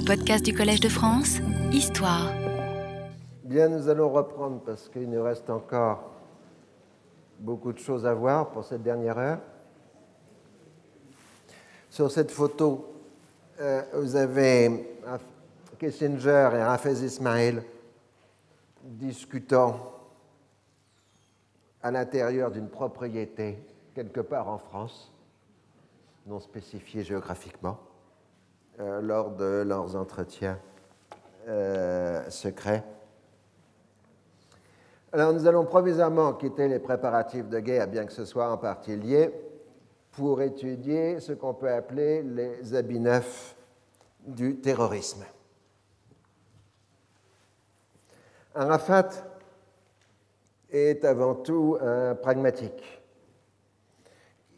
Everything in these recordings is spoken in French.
Les podcasts du Collège de France, Histoire. Bien, nous allons reprendre parce qu'il nous reste encore beaucoup de choses à voir pour cette dernière heure. Sur cette photo, euh, vous avez Kissinger et Hafez Ismail discutant à l'intérieur d'une propriété quelque part en France, non spécifiée géographiquement, euh, lors de leurs entretiens euh, secrets. Alors nous allons provisoirement quitter les préparatifs de guerre, bien que ce soit en partie lié, pour étudier ce qu'on peut appeler les habits neufs du terrorisme. Arafat est avant tout un pragmatique.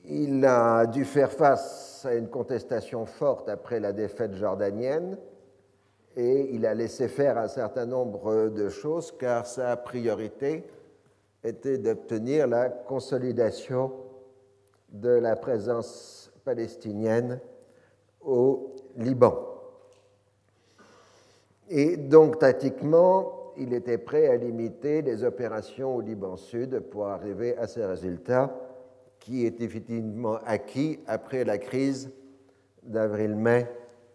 Il a dû faire face à une contestation forte après la défaite jordanienne et il a laissé faire un certain nombre de choses car sa priorité était d'obtenir la consolidation de la présence palestinienne au Liban. Et donc, tactiquement, il était prêt à limiter les opérations au Liban Sud pour arriver à ces résultats qui est effectivement acquis après la crise d'avril-mai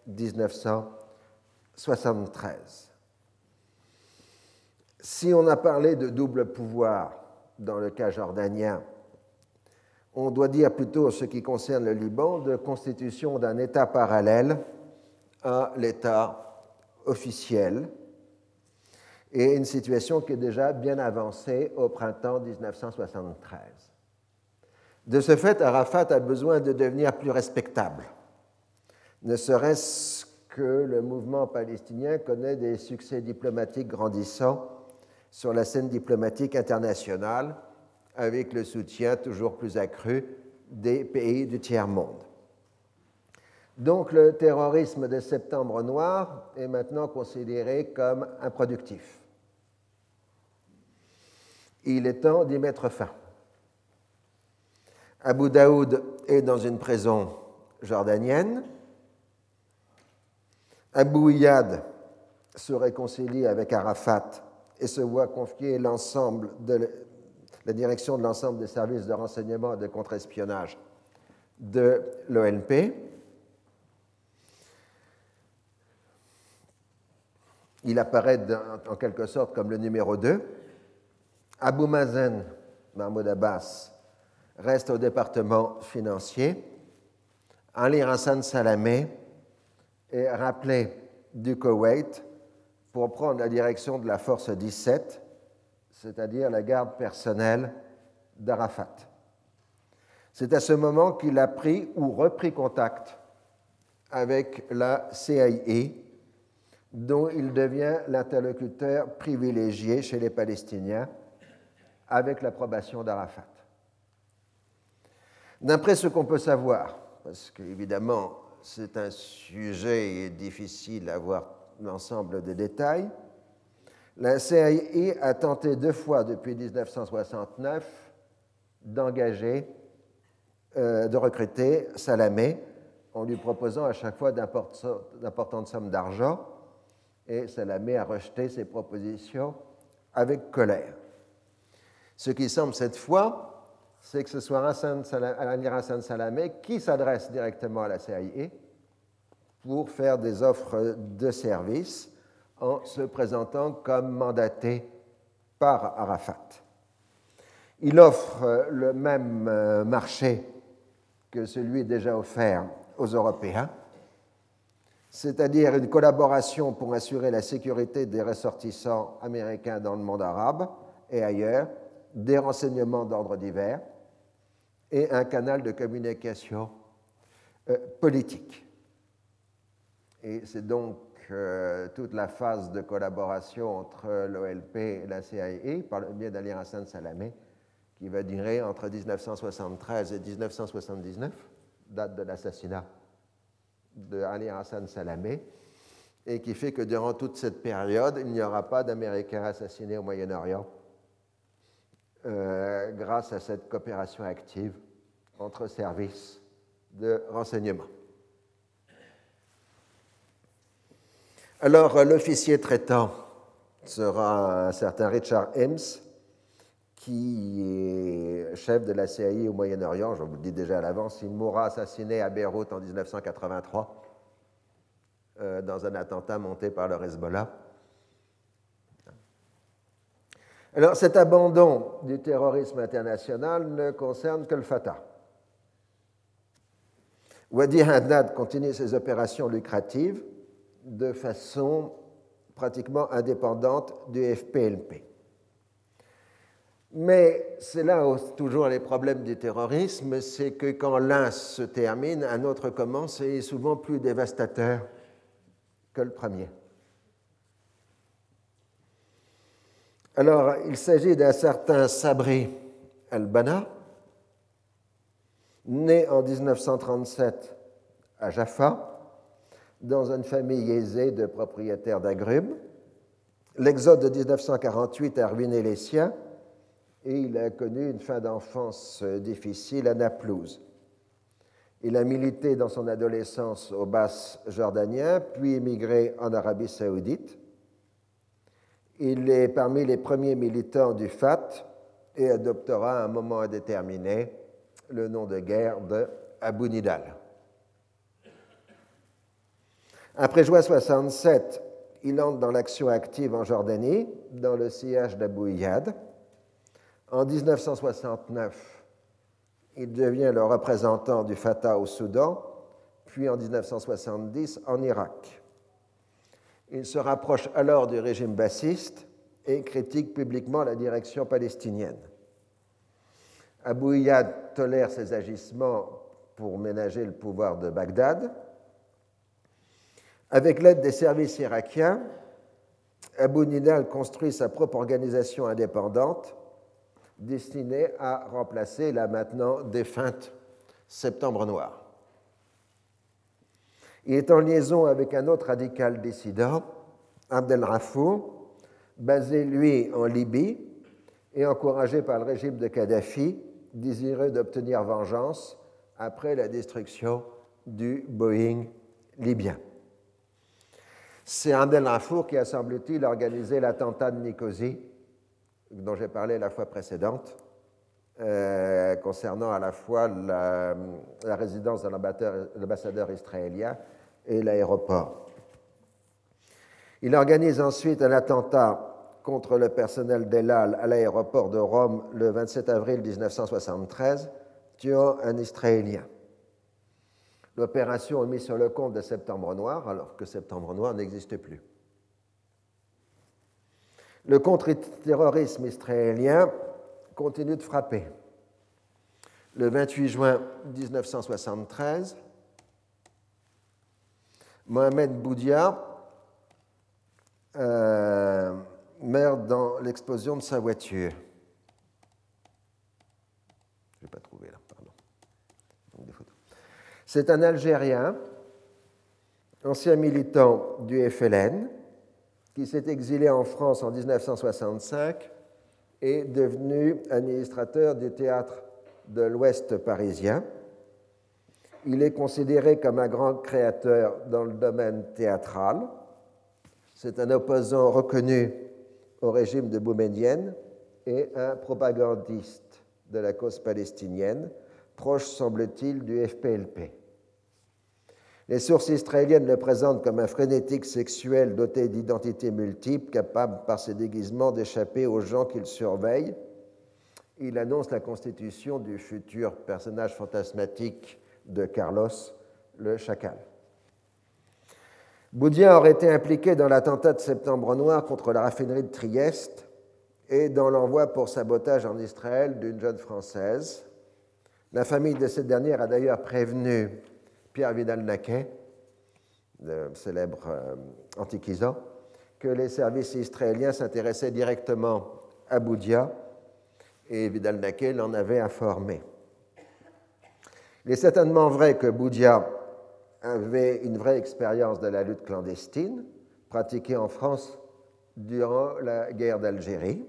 1973. Si on a parlé de double pouvoir dans le cas jordanien, on doit dire plutôt, ce qui concerne le Liban, de constitution d'un État parallèle à l'État officiel, et une situation qui est déjà bien avancée au printemps 1973. De ce fait, Arafat a besoin de devenir plus respectable, ne serait-ce que le mouvement palestinien connaît des succès diplomatiques grandissants sur la scène diplomatique internationale, avec le soutien toujours plus accru des pays du tiers-monde. Donc le terrorisme de septembre noir est maintenant considéré comme improductif. Il est temps d'y mettre fin. Abu Daoud est dans une prison jordanienne. Abu Iyad se réconcilie avec Arafat et se voit confier l'ensemble de la direction de l'ensemble des services de renseignement et de contre-espionnage de l'ONP. Il apparaît en quelque sorte comme le numéro 2. Abu Mazen, Mahmoud Abbas, reste au département financier. Ali Hassan Salamé est rappelé du Koweït pour prendre la direction de la force 17, c'est-à-dire la garde personnelle d'Arafat. C'est à ce moment qu'il a pris ou repris contact avec la CIA, dont il devient l'interlocuteur privilégié chez les Palestiniens avec l'approbation d'Arafat. D'après ce qu'on peut savoir, parce qu'évidemment c'est un sujet difficile à voir l'ensemble des détails, la CIA a tenté deux fois depuis 1969 d'engager, euh, de recruter Salamé en lui proposant à chaque fois d'importantes sommes d'argent et Salamé a rejeté ses propositions avec colère. Ce qui semble cette fois, c'est que ce soit Hassan Hassan Salamé qui s'adresse directement à la CIA pour faire des offres de services en se présentant comme mandaté par Arafat. Il offre le même euh, marché que celui déjà offert aux Européens, c'est-à-dire une collaboration pour assurer la sécurité des ressortissants américains dans le monde arabe et ailleurs, des renseignements d'ordre divers et un canal de communication euh, politique. Et c'est donc euh, toute la phase de collaboration entre l'OLP et la CIA, par le biais d'Ali Hassan Salamé, qui va durer entre 1973 et 1979, date de l'assassinat de Ali Hassan Salamé, et qui fait que durant toute cette période, il n'y aura pas d'Américains assassinés au Moyen-Orient euh, grâce à cette coopération active entre services de renseignement. Alors, l'officier traitant sera un certain Richard Ems, qui est chef de la CIA au Moyen-Orient. Je vous le dis déjà à l'avance, il mourra assassiné à Beyrouth en 1983 euh, dans un attentat monté par le Hezbollah. Alors cet abandon du terrorisme international ne concerne que le Fatah. Wadi Haddad continue ses opérations lucratives de façon pratiquement indépendante du FPLP. Mais c'est là où, toujours les problèmes du terrorisme, c'est que quand l'un se termine, un autre commence et est souvent plus dévastateur que le premier. Alors, il s'agit d'un certain Sabri al-Bana, né en 1937 à Jaffa, dans une famille aisée de propriétaires d'agrumes. L'exode de 1948 a ruiné les siens et il a connu une fin d'enfance difficile à Naplouse. Il a milité dans son adolescence au Bas jordanien, puis émigré en Arabie saoudite. Il est parmi les premiers militants du FAT et adoptera à un moment indéterminé le nom de guerre de Abu Nidal. Après juin 67, il entre dans l'action active en Jordanie, dans le sillage d'Abu Iyad. En 1969, il devient le représentant du Fatah au Soudan, puis en 1970 en Irak. Il se rapproche alors du régime bassiste et critique publiquement la direction palestinienne. Abu Iyad tolère ses agissements pour ménager le pouvoir de Bagdad. Avec l'aide des services irakiens, Abu Nidal construit sa propre organisation indépendante destinée à remplacer la maintenant défunte Septembre Noir. Il est en liaison avec un autre radical dissident, Abdel Rafour, basé lui en Libye et encouragé par le régime de Kadhafi, désireux d'obtenir vengeance après la destruction du Boeing libyen. C'est Abdel Rafour qui a, semble-t-il, organisé l'attentat de Nicosie, dont j'ai parlé la fois précédente, euh, concernant à la fois la résidence de l'ambassadeur israélien et l'aéroport. Il organise ensuite un attentat contre le personnel d'Elal à l'aéroport de Rome le 27 avril 1973, tuant un Israélien. L'opération est mise sur le compte de Septembre Noir, alors que Septembre Noir n'existe plus. Le contre-terrorisme israélien continue de frapper. Le 28 juin 1973, Mohamed Boudia meurt dans l'explosion de sa voiture. Je n'ai pas trouvé là, pardon. C'est un Algérien, ancien militant du FLN, qui s'est exilé en France en 1965 et devenu administrateur du théâtre de l'Ouest parisien. Il est considéré comme un grand créateur dans le domaine théâtral. C'est un opposant reconnu au régime de Boumedienne et un propagandiste de la cause palestinienne, proche, semble-t-il, du FPLP. Les sources israéliennes le présentent comme un frénétique sexuel doté d'identités multiples, capable par ses déguisements d'échapper aux gens qu'il surveille. Il annonce la constitution du futur personnage fantasmatique de Carlos le Chacal. Boudia aurait été impliqué dans l'attentat de Septembre Noir contre la raffinerie de Trieste et dans l'envoi pour sabotage en Israël d'une jeune Française. La famille de cette dernière a d'ailleurs prévenu Pierre Vidal-Naquet, le célèbre euh, antiquisant, que les services israéliens s'intéressaient directement à Boudia et Vidal-Naquet l'en avait informé. Il est certainement vrai que Boudia avait une vraie expérience de la lutte clandestine pratiquée en France durant la guerre d'Algérie,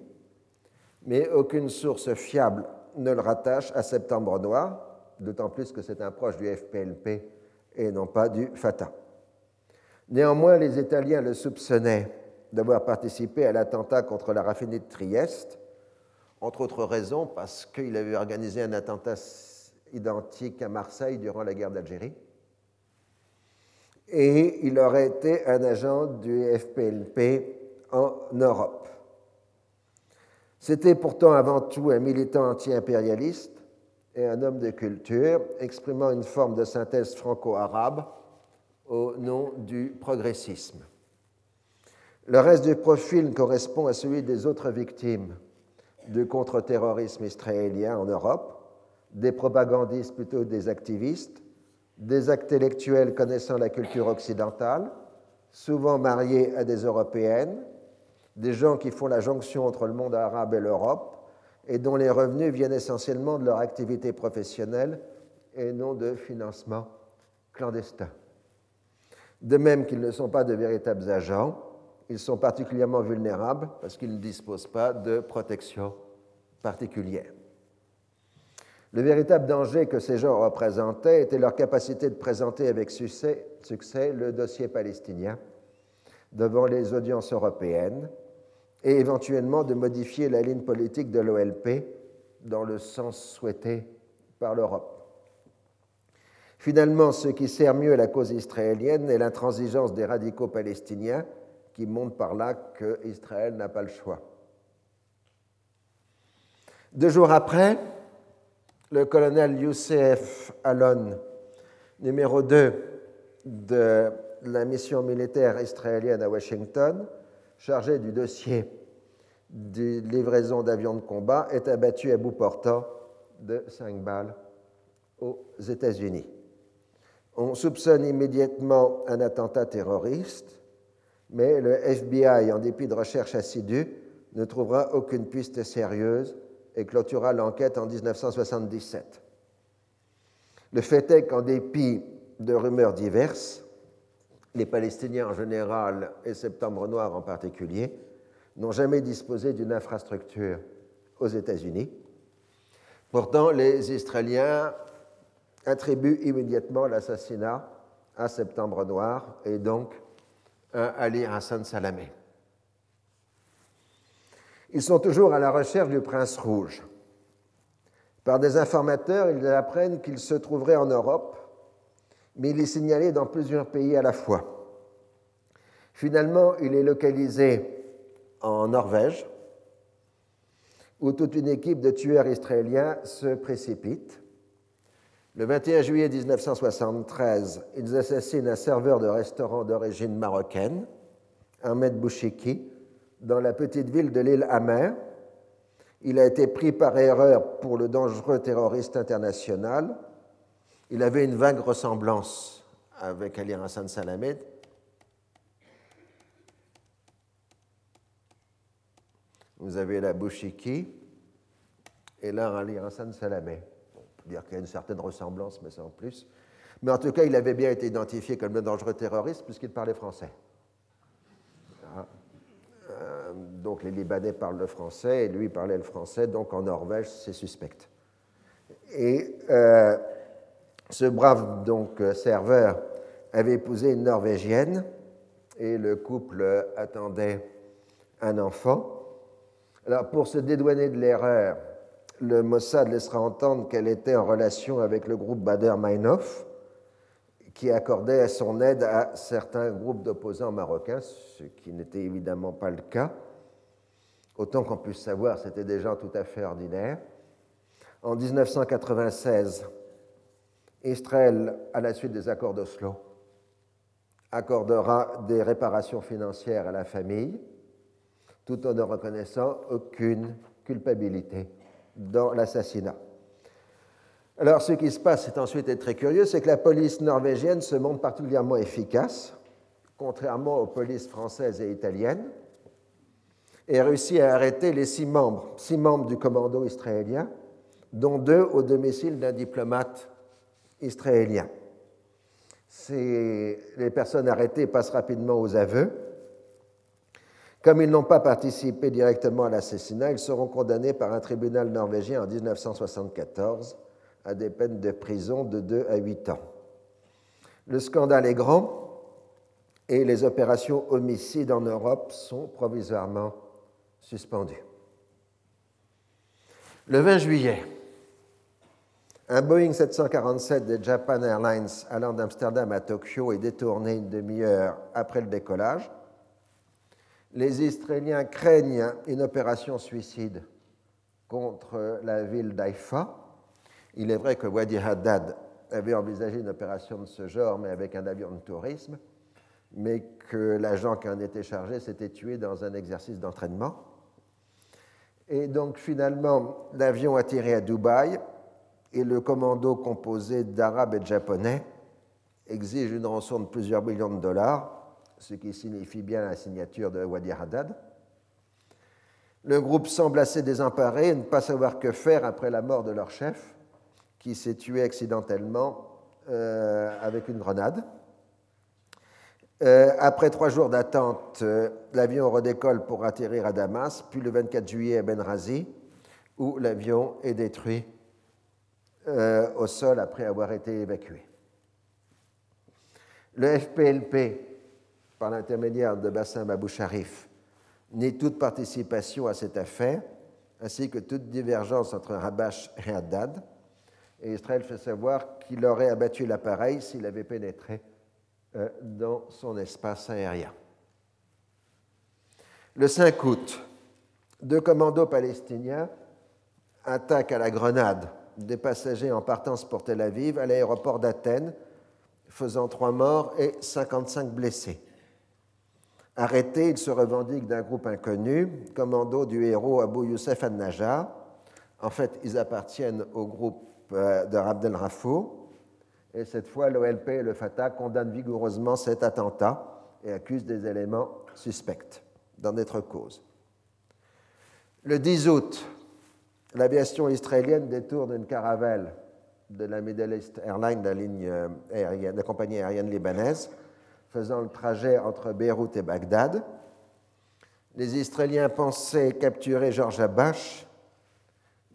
mais aucune source fiable ne le rattache à Septembre Noir, d'autant plus que c'est un proche du FPLP et non pas du Fatah. Néanmoins, les Italiens le soupçonnaient d'avoir participé à l'attentat contre la raffinerie de Trieste, entre autres raisons parce qu'il avait organisé un attentat identique à Marseille durant la guerre d'Algérie. Et il aurait été un agent du FPLP en Europe. C'était pourtant avant tout un militant anti-impérialiste et un homme de culture, exprimant une forme de synthèse franco-arabe au nom du progressisme. Le reste du profil correspond à celui des autres victimes du contre-terrorisme israélien en Europe, des propagandistes plutôt des activistes, des intellectuels connaissant la culture occidentale, souvent mariés à des européennes, des gens qui font la jonction entre le monde arabe et l'Europe et dont les revenus viennent essentiellement de leur activité professionnelle et non de financement clandestin. De même qu'ils ne sont pas de véritables agents, ils sont particulièrement vulnérables parce qu'ils ne disposent pas de protection particulière. Le véritable danger que ces gens représentaient était leur capacité de présenter avec succès, le dossier palestinien devant les audiences européennes et éventuellement de modifier la ligne politique de l'OLP dans le sens souhaité par l'Europe. Finalement, ce qui sert mieux à la cause israélienne est l'intransigeance des radicaux palestiniens qui montrent par là qu'Israël n'a pas le choix. Deux jours après, le colonel Youssef Alon, numéro 2 de la mission militaire israélienne à Washington, chargé du dossier de livraison d'avions de combat, est abattu à bout portant de cinq balles aux États-Unis. On soupçonne immédiatement un attentat terroriste, mais le FBI, en dépit de recherches assidues, ne trouvera aucune piste sérieuse et clôturera l'enquête en 1977. Le fait est qu'en dépit de rumeurs diverses, les Palestiniens en général et Septembre Noir en particulier n'ont jamais disposé d'une infrastructure aux États-Unis. Pourtant, les Israéliens attribuent immédiatement l'assassinat à Septembre Noir et donc à Ali Hassan Salamé. Ils sont toujours à la recherche du prince rouge. Par des informateurs, ils apprennent qu'il se trouverait en Europe mais il est signalé dans plusieurs pays à la fois. Finalement, il est localisé en Norvège, où toute une équipe de tueurs israéliens se précipite. Le 21 juillet 1973, ils assassinent un serveur de restaurant d'origine marocaine, Ahmed Bouchiki, dans la petite ville de l'île Hammer. Il a été pris par erreur pour le dangereux terroriste international il avait une vague ressemblance avec Ali Hassan Salamé. Vous avez la Bouchiki et là Ali Hassan Salamé. on peut dire qu'il y a une certaine ressemblance, mais sans plus. Mais en tout cas, il avait bien été identifié comme un dangereux terroriste puisqu'il parlait français. Euh, donc les Libanais parlent le français et lui parlait le français, donc en Norvège, c'est suspect. Et euh, ce brave donc serveur avait épousé une Norvégienne et le couple attendait un enfant. Alors pour se dédouaner de l'erreur, le Mossad laissera entendre qu'elle était en relation avec le groupe Bader-Meinhof, qui accordait son aide à certains groupes d'opposants marocains, ce qui n'était évidemment pas le cas. Autant qu'on puisse savoir, c'était des gens tout à fait ordinaires. En 1996, Israël, à la suite des accords d'Oslo, accordera des réparations financières à la famille, tout en ne reconnaissant aucune culpabilité dans l'assassinat. Alors, ce qui se passe, c'est ensuite très curieux, c'est que la police norvégienne se montre particulièrement efficace, contrairement aux polices françaises et italiennes, et réussit à arrêter les six membres, six membres du commando israélien, dont deux au domicile d'un diplomate israéliens. Les personnes arrêtées passent rapidement aux aveux. Comme ils n'ont pas participé directement à l'assassinat, ils seront condamnés par un tribunal norvégien en 1974 à des peines de prison de 2 à 8 ans. Le scandale est grand et les opérations homicides en Europe sont provisoirement suspendues. Le 20 juillet, un Boeing 747 de Japan Airlines allant d'Amsterdam à Tokyo est détourné une demi-heure après le décollage. Les Israéliens craignent une opération suicide contre la ville d'Haïfa. Il est vrai que Wadi Haddad avait envisagé une opération de ce genre, mais avec un avion de tourisme, mais que l'agent qui en était chargé s'était tué dans un exercice d'entraînement. Et donc finalement, l'avion atterrit à Dubaï et le commando composé d'Arabes et de Japonais exige une rançon de plusieurs millions de dollars, ce qui signifie bien la signature de Wadi Haddad. Le groupe semble assez désemparé et ne pas savoir que faire après la mort de leur chef, qui s'est tué accidentellement euh, avec une grenade. Euh, après trois jours d'attente, euh, l'avion redécolle pour atterrir à Damas, puis le 24 juillet à Benrazi, où l'avion est détruit au sol après avoir été évacué. Le FPLP, par l'intermédiaire de Bassam Abou Sharif, nie toute participation à cette affaire, ainsi que toute divergence entre Rabash et Haddad. Et Israël fait savoir qu'il aurait abattu l'appareil s'il avait pénétré euh, dans son espace aérien. Le 5 août, deux commandos palestiniens attaquent à la grenade des passagers en partance pour Tel Aviv à l'aéroport d'Athènes, faisant trois morts et 55 blessés. Arrêtés, ils se revendiquent d'un groupe inconnu, commando du héros Abu Youssef al-Najjar. En fait, ils appartiennent au groupe de Abdel Rafou. Et cette fois, l'OLP et le Fatah condamnent vigoureusement cet attentat et accusent des éléments suspects d'en être cause. Le 10 août, l'aviation israélienne détourne une caravelle de la Middle East Airlines, la, euh, la compagnie aérienne libanaise, faisant le trajet entre Beyrouth et Bagdad. Les Israéliens pensaient capturer Georges Abache,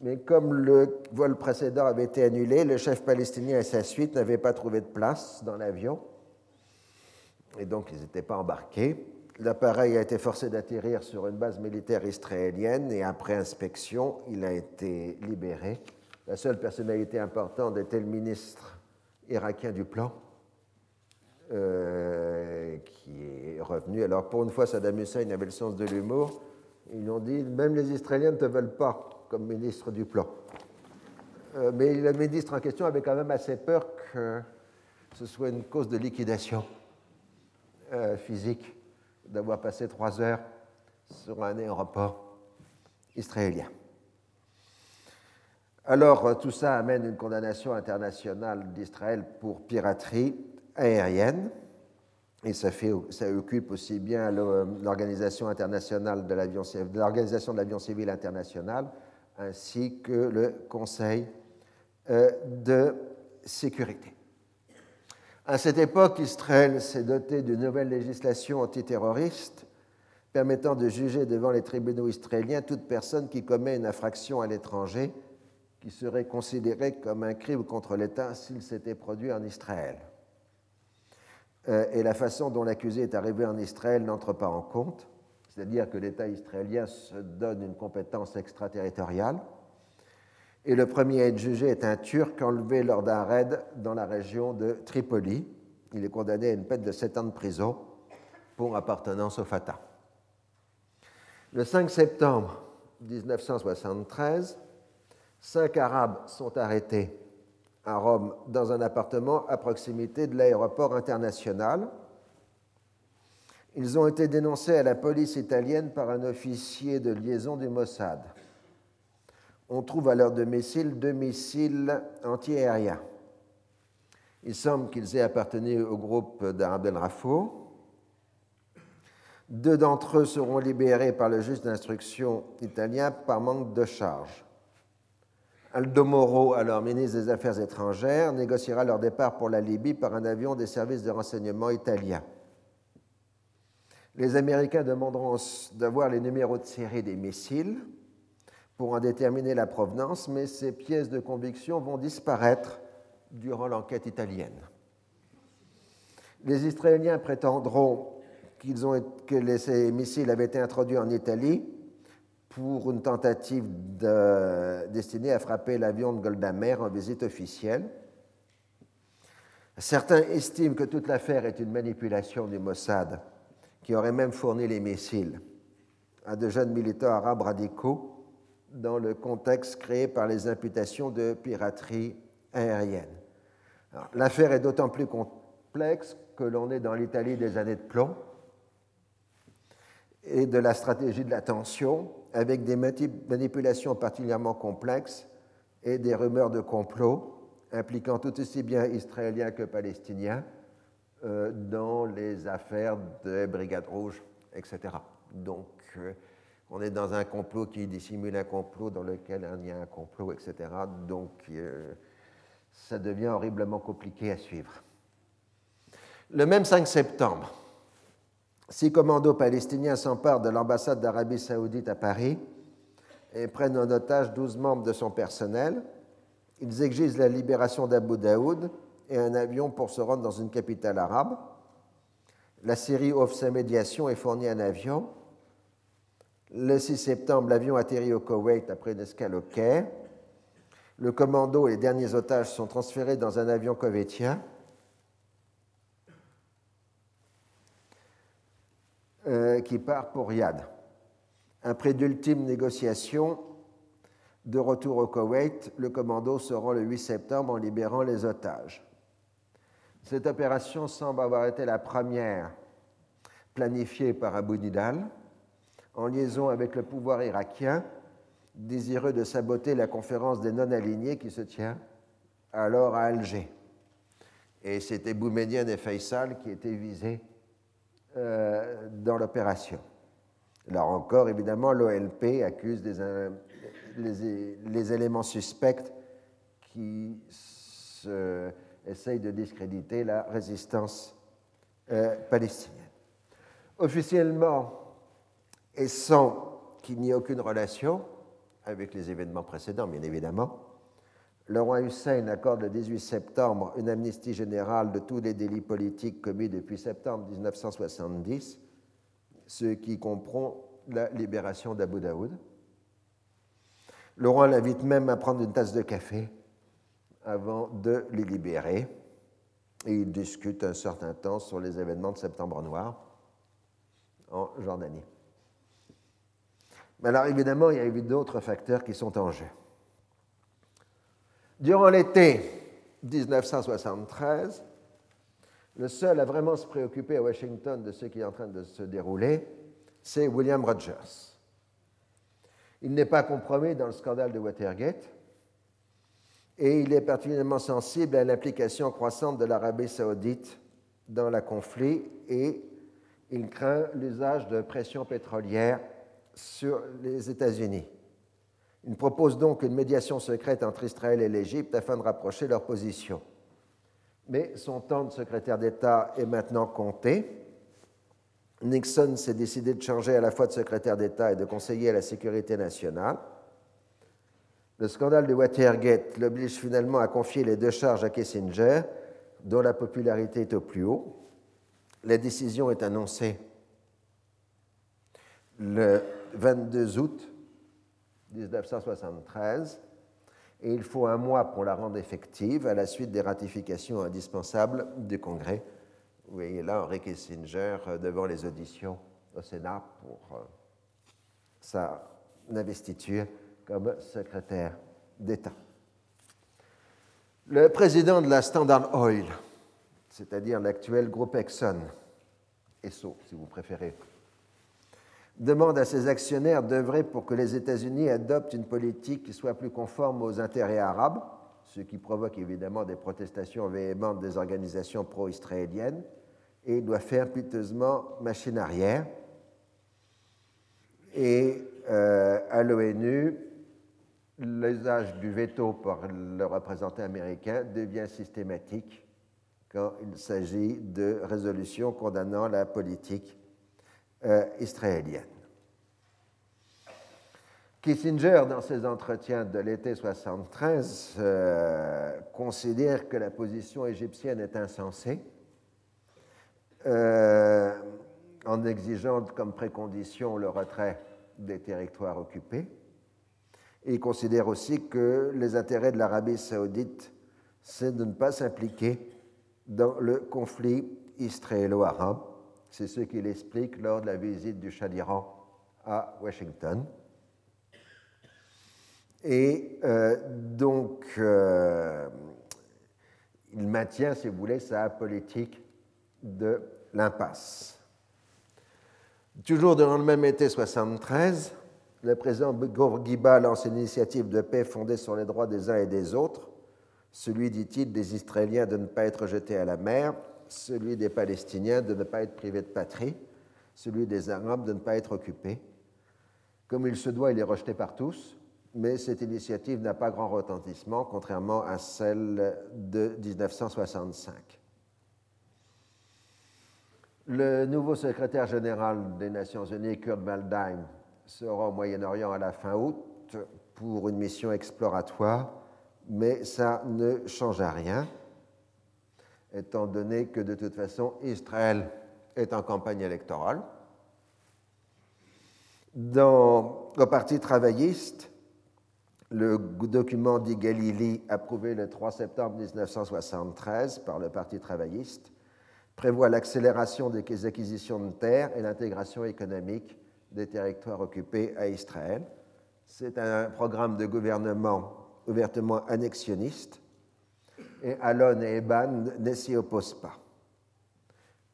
mais comme le vol précédent avait été annulé, le chef palestinien et sa suite n'avaient pas trouvé de place dans l'avion, et donc ils n'étaient pas embarqués. L'appareil a été forcé d'atterrir sur une base militaire israélienne et après inspection, il a été libéré. La seule personnalité importante était le ministre irakien du plan, euh, qui est revenu. Alors pour une fois, Saddam Hussein avait le sens de l'humour. Ils ont dit, même les Israéliens ne te veulent pas comme ministre du plan. Euh, mais le ministre en question avait quand même assez peur que ce soit une cause de liquidation euh, physique d'avoir passé trois heures sur un aéroport israélien. Alors tout ça amène une condamnation internationale d'Israël pour piraterie aérienne, et ça, fait, ça occupe aussi bien l'Organisation internationale de l'avion, l'Organisation civil international, ainsi que le Conseil euh, de sécurité. À cette époque, Israël s'est doté d'une nouvelle législation antiterroriste permettant de juger devant les tribunaux israéliens toute personne qui commet une infraction à l'étranger qui serait considérée comme un crime contre l'État s'il s'était produit en Israël. Euh, et la façon dont l'accusé est arrivé en Israël n'entre pas en compte, c'est-à-dire que l'État israélien se donne une compétence extraterritoriale. Et le premier à être jugé est un Turc enlevé lors d'un raid dans la région de Tripoli. Il est condamné à une peine de 7 ans de prison pour appartenance au Fatah. Le 5 septembre 1973, cinq Arabes sont arrêtés à Rome dans un appartement à proximité de l'aéroport international. Ils ont été dénoncés à la police italienne par un officier de liaison du Mossad. On trouve à leur domicile deux missiles antiaériens. Il semble qu'ils aient appartenu au groupe d'Arab el Rafo. Deux d'entre eux seront libérés par le juge d'instruction italien par manque de charge. Aldo Moro, alors ministre des Affaires étrangères, négociera leur départ pour la Libye par un avion des services de renseignement italiens. Les Américains demanderont d'avoir les numéros de série des missiles pour en déterminer la provenance, mais ces pièces de conviction vont disparaître durant l'enquête italienne. Les Israéliens prétendront ont, que ces missiles avaient été introduits en Italie pour une tentative destinée à frapper l'avion de Golda Meir en visite officielle. Certains estiment que toute l'affaire est une manipulation du Mossad, qui aurait même fourni les missiles à de jeunes militants arabes radicaux dans le contexte créé par les imputations de piraterie aérienne. L'affaire est d'autant plus complexe que l'on est dans l'Italie des années de plomb et de la stratégie de la tension, avec des manipulations particulièrement complexes et des rumeurs de complot impliquant tout aussi bien Israéliens que Palestiniens dans les affaires de Brigade Rouge, etc. Donc, euh, on est dans un complot qui dissimule un complot dans lequel il y a un complot, etc. Donc, euh, ça devient horriblement compliqué à suivre. Le même 5 septembre, six commandos palestiniens s'emparent de l'ambassade d'Arabie saoudite à Paris et prennent en otage 12 membres de son personnel. Ils exigent la libération d'Abu Daoud et un avion pour se rendre dans une capitale arabe. La Syrie offre sa médiation et fournit un avion. Le 6 septembre, l'avion atterrit au Koweït après une escale au. Le commando et les derniers otages sont transférés dans un avion koweïtien. Euh, qui part pour Riyad. Après d'ultimes négociations, de retour au Koweït, le commando se rend le 8 septembre en libérant les otages. Cette opération semble avoir été la première planifiée par Abu Nidal en liaison avec le pouvoir irakien, désireux de saboter la conférence des non-alignés qui se tient alors à Alger. Et c'était Boumediene et Faisal qui étaient visés euh, dans l'opération. Là encore, évidemment, l'OLP accuse les, éléments suspects qui essayent de discréditer la résistance euh, palestinienne. Officiellement, et sans qu'il n'y ait aucune relation avec les événements précédents, bien évidemment, le roi Hussein accorde le 18 septembre une amnistie générale de tous les délits politiques commis depuis septembre 1970, ce qui comprend la libération d'Abu Daoud. Le roi l'invite même à prendre une tasse de café avant de les libérer et ils discutent un certain temps sur les événements de Septembre Noir en Jordanie. Mais alors évidemment, il y a eu d'autres facteurs qui sont en jeu. Durant l'été 1973, le seul à vraiment se préoccuper à Washington de ce qui est en train de se dérouler, c'est William Rogers. Il n'est pas compromis dans le scandale de Watergate et il est particulièrement sensible à l'implication croissante de l'Arabie saoudite dans le conflit et il craint l'usage de pression pétrolière sur les États-Unis. Il propose donc une médiation secrète entre Israël et l'Égypte afin de rapprocher leurs positions. Mais son temps de secrétaire d'État est maintenant compté. Nixon s'est décidé de changer à la fois de secrétaire d'État et de conseiller à la sécurité nationale. Le scandale de Watergate l'oblige finalement à confier les deux charges à Kissinger, dont la popularité est au plus haut. La décision est annoncée le 22 août 1973 et il faut un mois pour la rendre effective à la suite des ratifications indispensables du Congrès. Vous voyez là Henry Kissinger euh, devant les auditions au Sénat pour euh, sa investiture comme secrétaire d'État. Le président de la Standard Oil, c'est-à-dire l'actuel groupe Exxon, ESSO si vous préférez, demande à ses actionnaires d'œuvrer pour que les États-Unis adoptent une politique qui soit plus conforme aux intérêts arabes, ce qui provoque évidemment des protestations véhémentes des organisations pro-israéliennes, et doit faire piteusement machine arrière. Et euh, à l'ONU, l'usage du veto par le représentant américain devient systématique quand il s'agit de résolutions condamnant la politique euh, israélienne. Kissinger, dans ses entretiens de l'été 73, euh, considère que la position égyptienne est insensée. Euh, en exigeant comme précondition le retrait des territoires occupés. Il considère aussi que les intérêts de l'Arabie saoudite, c'est de ne pas s'impliquer dans le conflit israélo-arabe. C'est ce qu'il explique lors de la visite du Shah d'Iran à Washington. Et euh, donc, euh, il maintient, si vous voulez, sa politique de l'impasse. Toujours durant le même été 73, le président Bourguiba lance une initiative de paix fondée sur les droits des uns et des autres, celui, dit-il, des Israéliens de ne pas être jetés à la mer, celui des Palestiniens de ne pas être privés de patrie, celui des Arabes de ne pas être occupés. Comme il se doit, il est rejeté par tous, mais cette initiative n'a pas grand retentissement, contrairement à celle de 1965. Le nouveau secrétaire général des Nations Unies, Kurt Waldheim, sera au Moyen-Orient à la fin août pour une mission exploratoire, mais ça ne change à rien, étant donné que de toute façon Israël est en campagne électorale. Dans, au Parti travailliste, le document d'Igalili, approuvé le 3 septembre 1973 par le Parti travailliste, prévoit l'accélération des acquisitions de terres et l'intégration économique des territoires occupés à Israël. C'est un programme de gouvernement ouvertement annexionniste et Alon et Eban ne s'y opposent pas.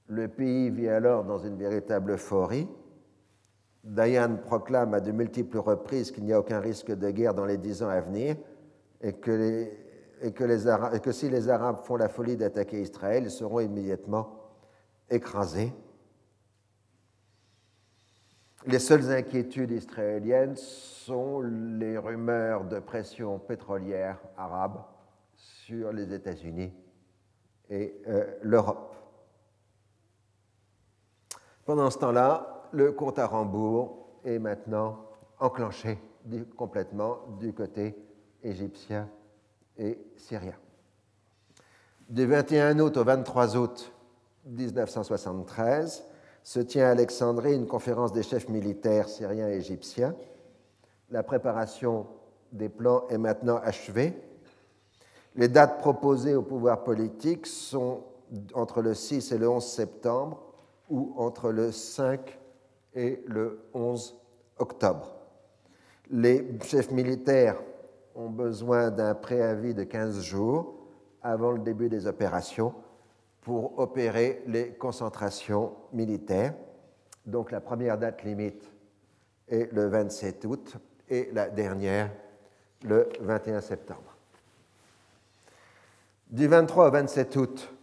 Le pays vit alors dans une véritable euphorie. Dayan proclame à de multiples reprises qu'il n'y a aucun risque de guerre dans les dix ans à venir et que, et que, si les Arabes font la folie d'attaquer Israël, ils seront immédiatement écrasés. Les seules inquiétudes israéliennes sont les rumeurs de pression pétrolière arabe sur les États-Unis et euh, l'Europe. Pendant ce temps-là, le compte à rebours est maintenant enclenché complètement du côté égyptien et syrien. Du 21 août au 23 août 1973, se tient à Alexandrie une conférence des chefs militaires syriens et égyptiens. La préparation des plans est maintenant achevée. Les dates proposées au pouvoir politique sont entre le 6 et le 11 septembre ou entre le 5 et le 11 octobre. Les chefs militaires ont besoin d'un préavis de 15 jours avant le début des opérations pour opérer les concentrations militaires. Donc la première date limite est le 27 août et la dernière le 21 septembre. Du 23 au 27 août,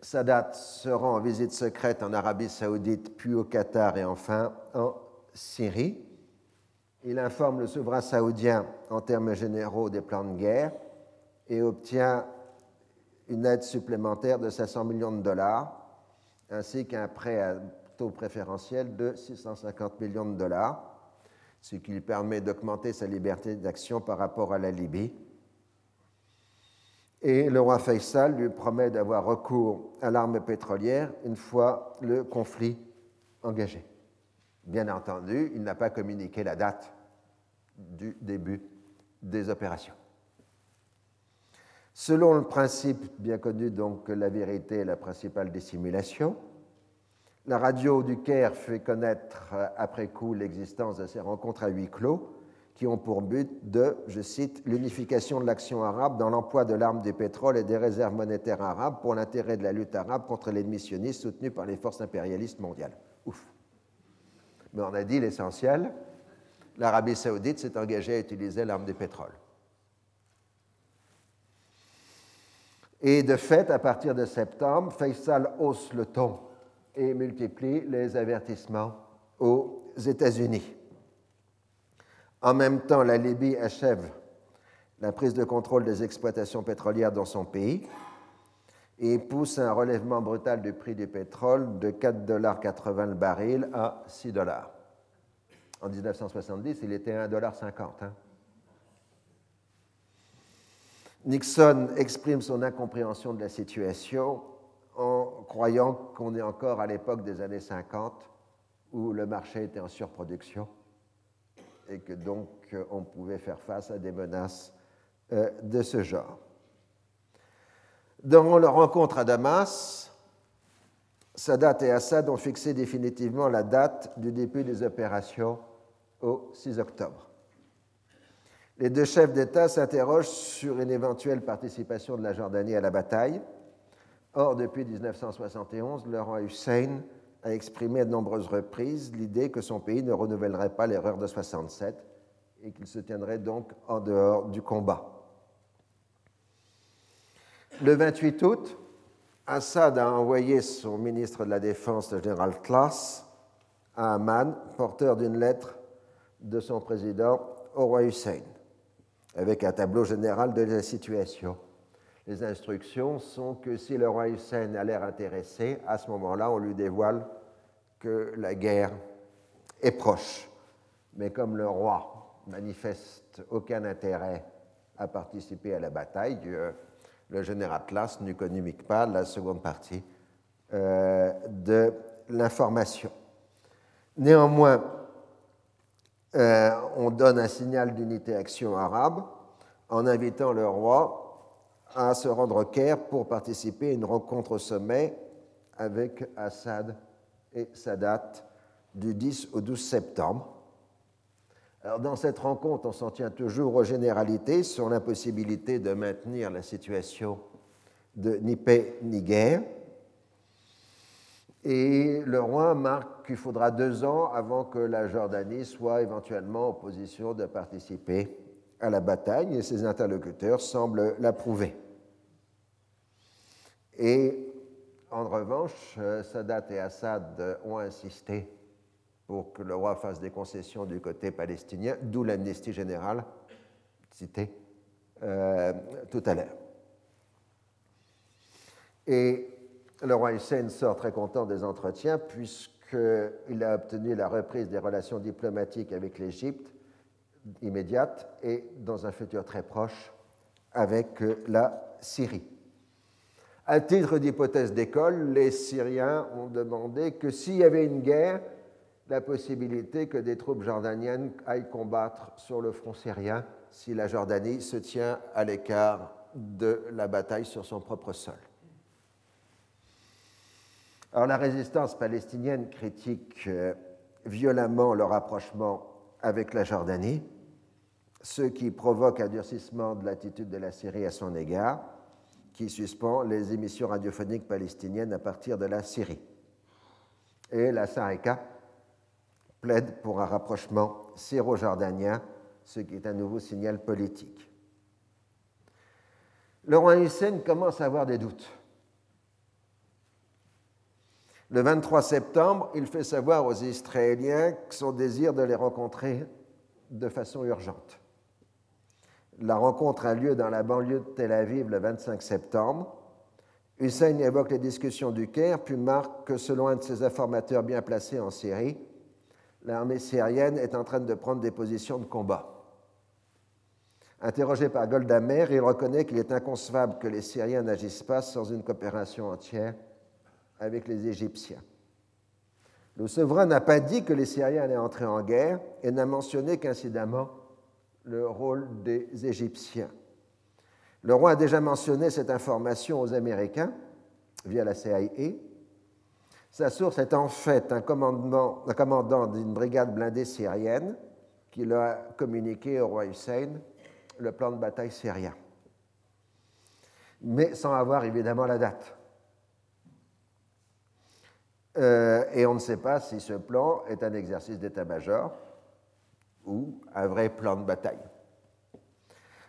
Sadat se rend en visite secrète en Arabie saoudite, puis au Qatar et enfin en Syrie. Il informe le souverain saoudien en termes généraux des plans de guerre et obtient une aide supplémentaire de 500 millions de dollars, ainsi qu'un prêt à taux préférentiel de 650 millions de dollars, ce qui lui permet d'augmenter sa liberté d'action par rapport à la Libye. Et le roi Faisal lui promet d'avoir recours à l'arme pétrolière une fois le conflit engagé. Bien entendu, il n'a pas communiqué la date du début des opérations. Selon le principe bien connu donc que la vérité est la principale dissimulation, la radio du Caire fait connaître après coup l'existence de ces rencontres à huis clos qui ont pour but de, je cite, l'unification de l'action arabe dans l'emploi de l'arme du pétrole et des réserves monétaires arabes pour l'intérêt de la lutte arabe contre l'ennemi sioniste soutenu par les forces impérialistes mondiales. Ouf. Mais on a dit l'essentiel, l'Arabie saoudite s'est engagée à utiliser l'arme du pétrole. Et de fait, à partir de septembre, Faisal hausse le ton et multiplie les avertissements aux États-Unis. En même temps, la Libye achève la prise de contrôle des exploitations pétrolières dans son pays et pousse un relèvement brutal du prix du pétrole de 4,80$ le baril à 6$. En 1970, il était à 1,50$. Hein. Nixon exprime son incompréhension de la situation en croyant qu'on est encore à l'époque des années 50 où le marché était en surproduction et que donc euh, on pouvait faire face à des menaces euh, de ce genre. Dans leur rencontre à Damas, Sadat et Assad ont fixé définitivement la date du début des opérations au 6 octobre. Les deux chefs d'État s'interrogent sur une éventuelle participation de la Jordanie à la bataille. Or, depuis 1971, le roi Hussein a exprimé à de nombreuses reprises l'idée que son pays ne renouvellerait pas l'erreur de 67 et qu'il se tiendrait donc en dehors du combat. Le 28 août, Assad a envoyé son ministre de la Défense, le général Klaas, à Amman, porteur d'une lettre de son président au roi Hussein, avec un tableau général de la situation. Les instructions sont que si le roi Hussein a l'air intéressé, à ce moment-là, on lui dévoile que la guerre est proche. Mais comme le roi manifeste aucun intérêt à participer à la bataille, le général Atlas ne communique pas la seconde partie euh, de l'information. Néanmoins, euh, on donne un signal d'unité action arabe en invitant le roi à se rendre au Caire pour participer à une rencontre au sommet avec Assad et Sadat du 10 au 12 septembre. Dans cette rencontre, on s'en tient toujours aux généralités sur l'impossibilité de maintenir la situation de ni paix ni guerre. Et le roi marque qu'il faudra deux ans avant que la Jordanie soit éventuellement en position de participer à la bataille, et ses interlocuteurs semblent l'approuver. Et en revanche, Sadat et Assad ont insisté pour que le roi fasse des concessions du côté palestinien, d'où l'amnistie générale citée euh, tout à l'heure. Et le roi Hussein sort très content des entretiens puisqu'il a obtenu la reprise des relations diplomatiques avec l'Égypte immédiate et dans un futur très proche avec la Syrie. À titre d'hypothèse d'école, les Syriens ont demandé que s'il y avait une guerre, la possibilité que des troupes jordaniennes aillent combattre sur le front syrien si la Jordanie se tient à l'écart de la bataille sur son propre sol. Alors la résistance palestinienne critique euh, violemment le rapprochement avec la Jordanie, ce qui provoque un durcissement de l'attitude de la Syrie à son égard, qui suspend les émissions radiophoniques palestiniennes à partir de la Syrie. Et la Sareka plaide pour un rapprochement syro-jordanien, ce qui est un nouveau signal politique. Le roi Hussein commence à avoir des doutes. Le 23 septembre, il fait savoir aux Israéliens son désir de les rencontrer de façon urgente. La rencontre a lieu dans la banlieue de Tel Aviv le 25 septembre. Hussein évoque les discussions du Caire, puis marque que selon un de ses informateurs bien placés en Syrie, l'armée syrienne est en train de prendre des positions de combat. Interrogé par Goldamer, il reconnaît qu'il est inconcevable que les Syriens n'agissent pas sans une coopération entière avec les Égyptiens. Le souverain n'a pas dit que les Syriens allaient entrer en guerre et n'a mentionné qu'incidemment le rôle des Égyptiens. Le roi a déjà mentionné cette information aux Américains via la CIA sa source est en fait un, commandant d'une brigade blindée syrienne qui lui a communiqué au roi Hussein le plan de bataille syrien, mais sans avoir évidemment la date. Euh, et on ne sait pas si ce plan est un exercice d'état-major ou un vrai plan de bataille.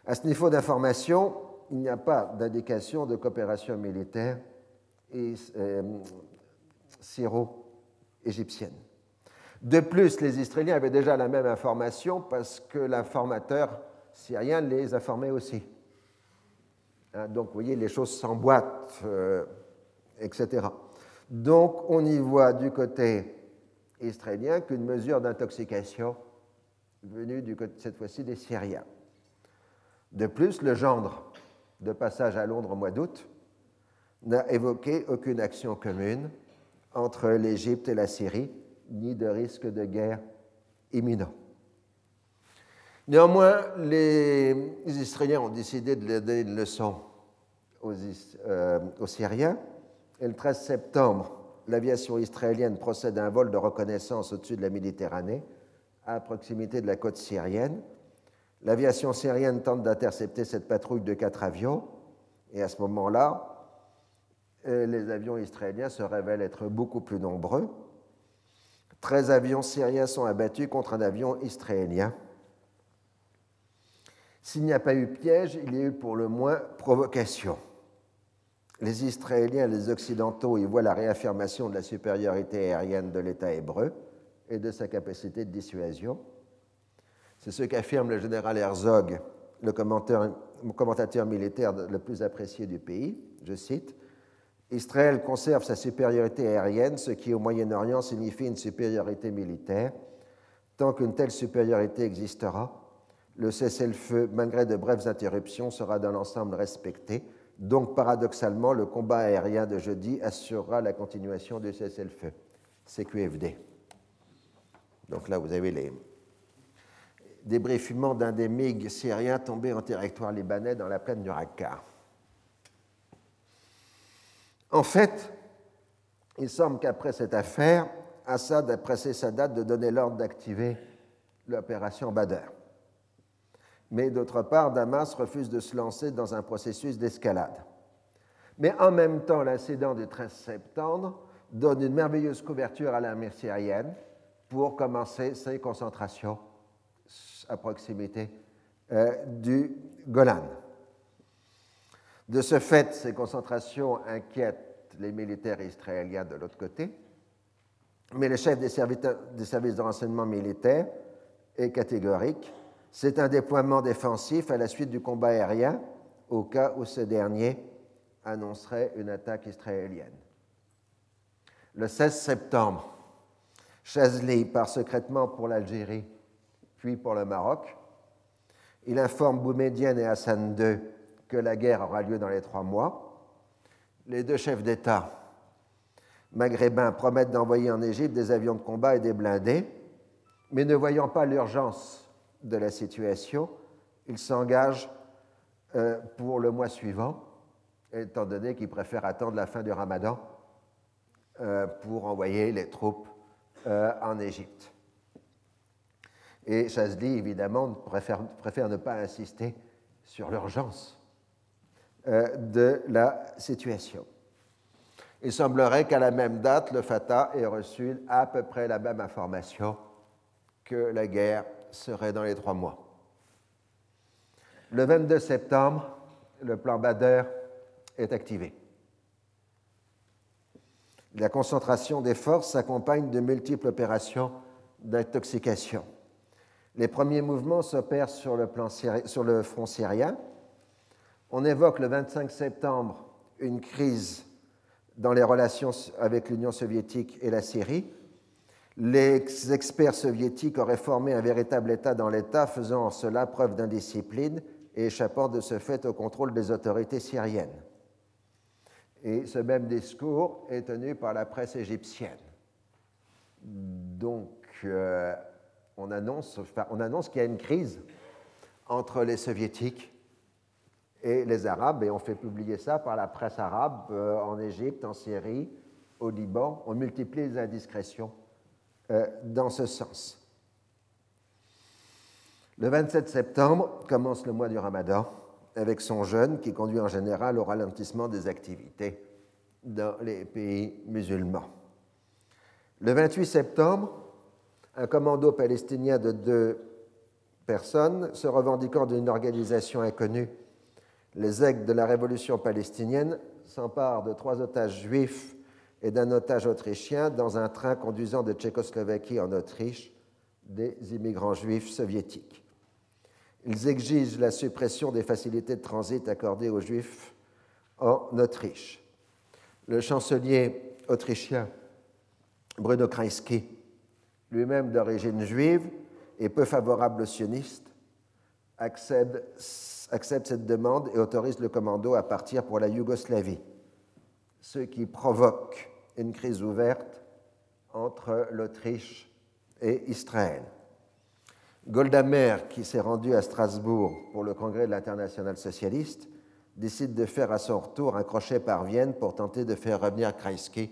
À ce niveau d'information, il n'y a pas d'indication de coopération militaire euh, syro-égyptienne. De plus, les Israéliens avaient déjà la même information parce que l'informateur syrien les informait aussi. Hein, donc, vous voyez, les choses s'emboîtent, euh, etc. Donc, on y voit du côté israélien qu'une mesure d'intoxication venue du côté, cette fois-ci des Syriens. De plus, le gendre de passage à Londres au mois d'août n'a évoqué aucune action commune entre l'Égypte et la Syrie, ni de risque de guerre imminent. Néanmoins, les Israéliens ont décidé de donner une leçon aux, euh, aux Syriens, et le 13 septembre, l'aviation israélienne procède à un vol de reconnaissance au-dessus de la Méditerranée, à proximité de la côte syrienne. L'aviation syrienne tente d'intercepter cette patrouille de quatre avions, et à ce moment-là, euh, les avions israéliens se révèlent être beaucoup plus nombreux. 13 avions syriens sont abattus contre un avion israélien. S'il n'y a pas eu piège, il y a eu pour le moins provocation. Les Israéliens et les Occidentaux y voient la réaffirmation de la supériorité aérienne de l'État hébreu et de sa capacité de dissuasion. C'est ce qu'affirme le général Herzog, le commentateur militaire le plus apprécié du pays. Je cite Israël conserve sa supériorité aérienne, ce qui au Moyen-Orient signifie une supériorité militaire. Tant qu'une telle supériorité existera, le cessez-le-feu, malgré de brèves interruptions, sera dans l'ensemble respecté. Donc, paradoxalement, le combat aérien de jeudi assurera la continuation du cessez-le-feu. CQFD. Donc là, vous avez les débriefements d'un des MiG syriens tombés en territoire libanais dans la plaine du Raqqa. En fait, il semble qu'après cette affaire, Assad a pressé sa date de donner l'ordre d'activer l'opération Badr. Mais d'autre part, Damas refuse de se lancer dans un processus d'escalade. Mais en même temps, l'incident du 13 septembre donne une merveilleuse couverture à l'armée syrienne pour commencer ses concentrations à proximité euh, du Golan. De ce fait, ces concentrations inquiètent les militaires israéliens de l'autre côté, mais le chef des services de renseignement militaire est catégorique. C'est un déploiement défensif à la suite du combat aérien au cas où ce dernier annoncerait une attaque israélienne. Le 16 septembre, Chazli part secrètement pour l'Algérie, puis pour le Maroc. Il informe Boumedienne et Hassan II que la guerre aura lieu dans les trois mois. Les deux chefs d'État maghrébins promettent d'envoyer en Égypte des avions de combat et des blindés, mais ne voyant pas l'urgence de la situation, ils s'engagent euh, pour le mois suivant, étant donné qu'ils préfèrent attendre la fin du ramadan euh, pour envoyer les troupes euh, en Égypte. Et Chazli, évidemment, préfère, préfère ne pas insister sur l'urgence de la situation. Il semblerait qu'à la même date, le Fatah ait reçu à peu près la même information que la guerre serait dans les trois mois. Le 22 septembre, le plan Bader est activé. La concentration des forces s'accompagne de multiples opérations d'intoxication. Les premiers mouvements s'opèrent sur, sur le front syrien, on évoque le 25 septembre une crise dans les relations avec l'Union soviétique et la Syrie. Les experts soviétiques auraient formé un véritable État dans l'État, faisant en cela preuve d'indiscipline et échappant de ce fait au contrôle des autorités syriennes. Et ce même discours est tenu par la presse égyptienne. Donc, euh, on annonce, on annonce qu'il y a une crise entre les soviétiques et les Arabes, et on fait publier ça par la presse arabe euh, en Égypte, en Syrie, au Liban. On multiplie les indiscrétions dans ce sens. Le 27 septembre commence le mois du Ramadan avec son jeûne qui conduit en général au ralentissement des activités dans les pays musulmans. Le 28 septembre, un commando palestinien de deux personnes se revendiquant d'une organisation inconnue les aigles de la révolution palestinienne s'emparent de trois otages juifs et d'un otage autrichien dans un train conduisant de Tchécoslovaquie en Autriche des immigrants juifs soviétiques. Ils exigent la suppression des facilités de transit accordées aux juifs en Autriche. Le chancelier autrichien Bruno Kreisky, lui-même d'origine juive et peu favorable aux sionistes, accepte cette demande et autorise le commando à partir pour la Yougoslavie. ce qui provoque une crise ouverte entre l'Autriche et Israël. Golda Meir, qui s'est rendu à Strasbourg pour le congrès de l'international socialiste, décide de faire à son retour un crochet par Vienne pour tenter de faire revenir Kreisky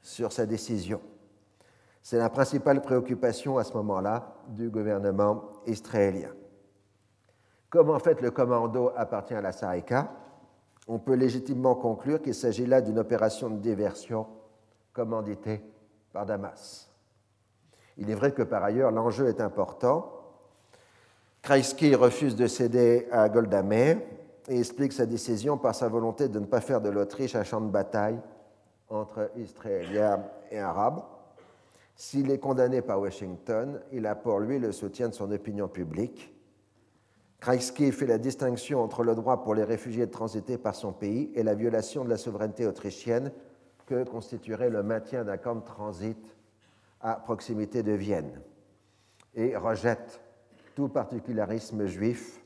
sur sa décision. C'est la principale préoccupation à ce moment-là du gouvernement israélien. Comme en fait le commando appartient à la Sarika, on peut légitimement conclure qu'il s'agit là d'une opération de diversion commanditée par Damas. Il est vrai que par ailleurs l'enjeu est important. Kreisky refuse de céder à Golda Meir et explique sa décision par sa volonté de ne pas faire de l'Autriche un champ de bataille entre Israéliens et Arabes. S'il est condamné par Washington, il a pour lui le soutien de son opinion publique. Kreisky fait la distinction entre le droit pour les réfugiés de transiter par son pays et la violation de la souveraineté autrichienne que constituerait le maintien d'un camp de transit à proximité de Vienne, et rejette tout particularisme juif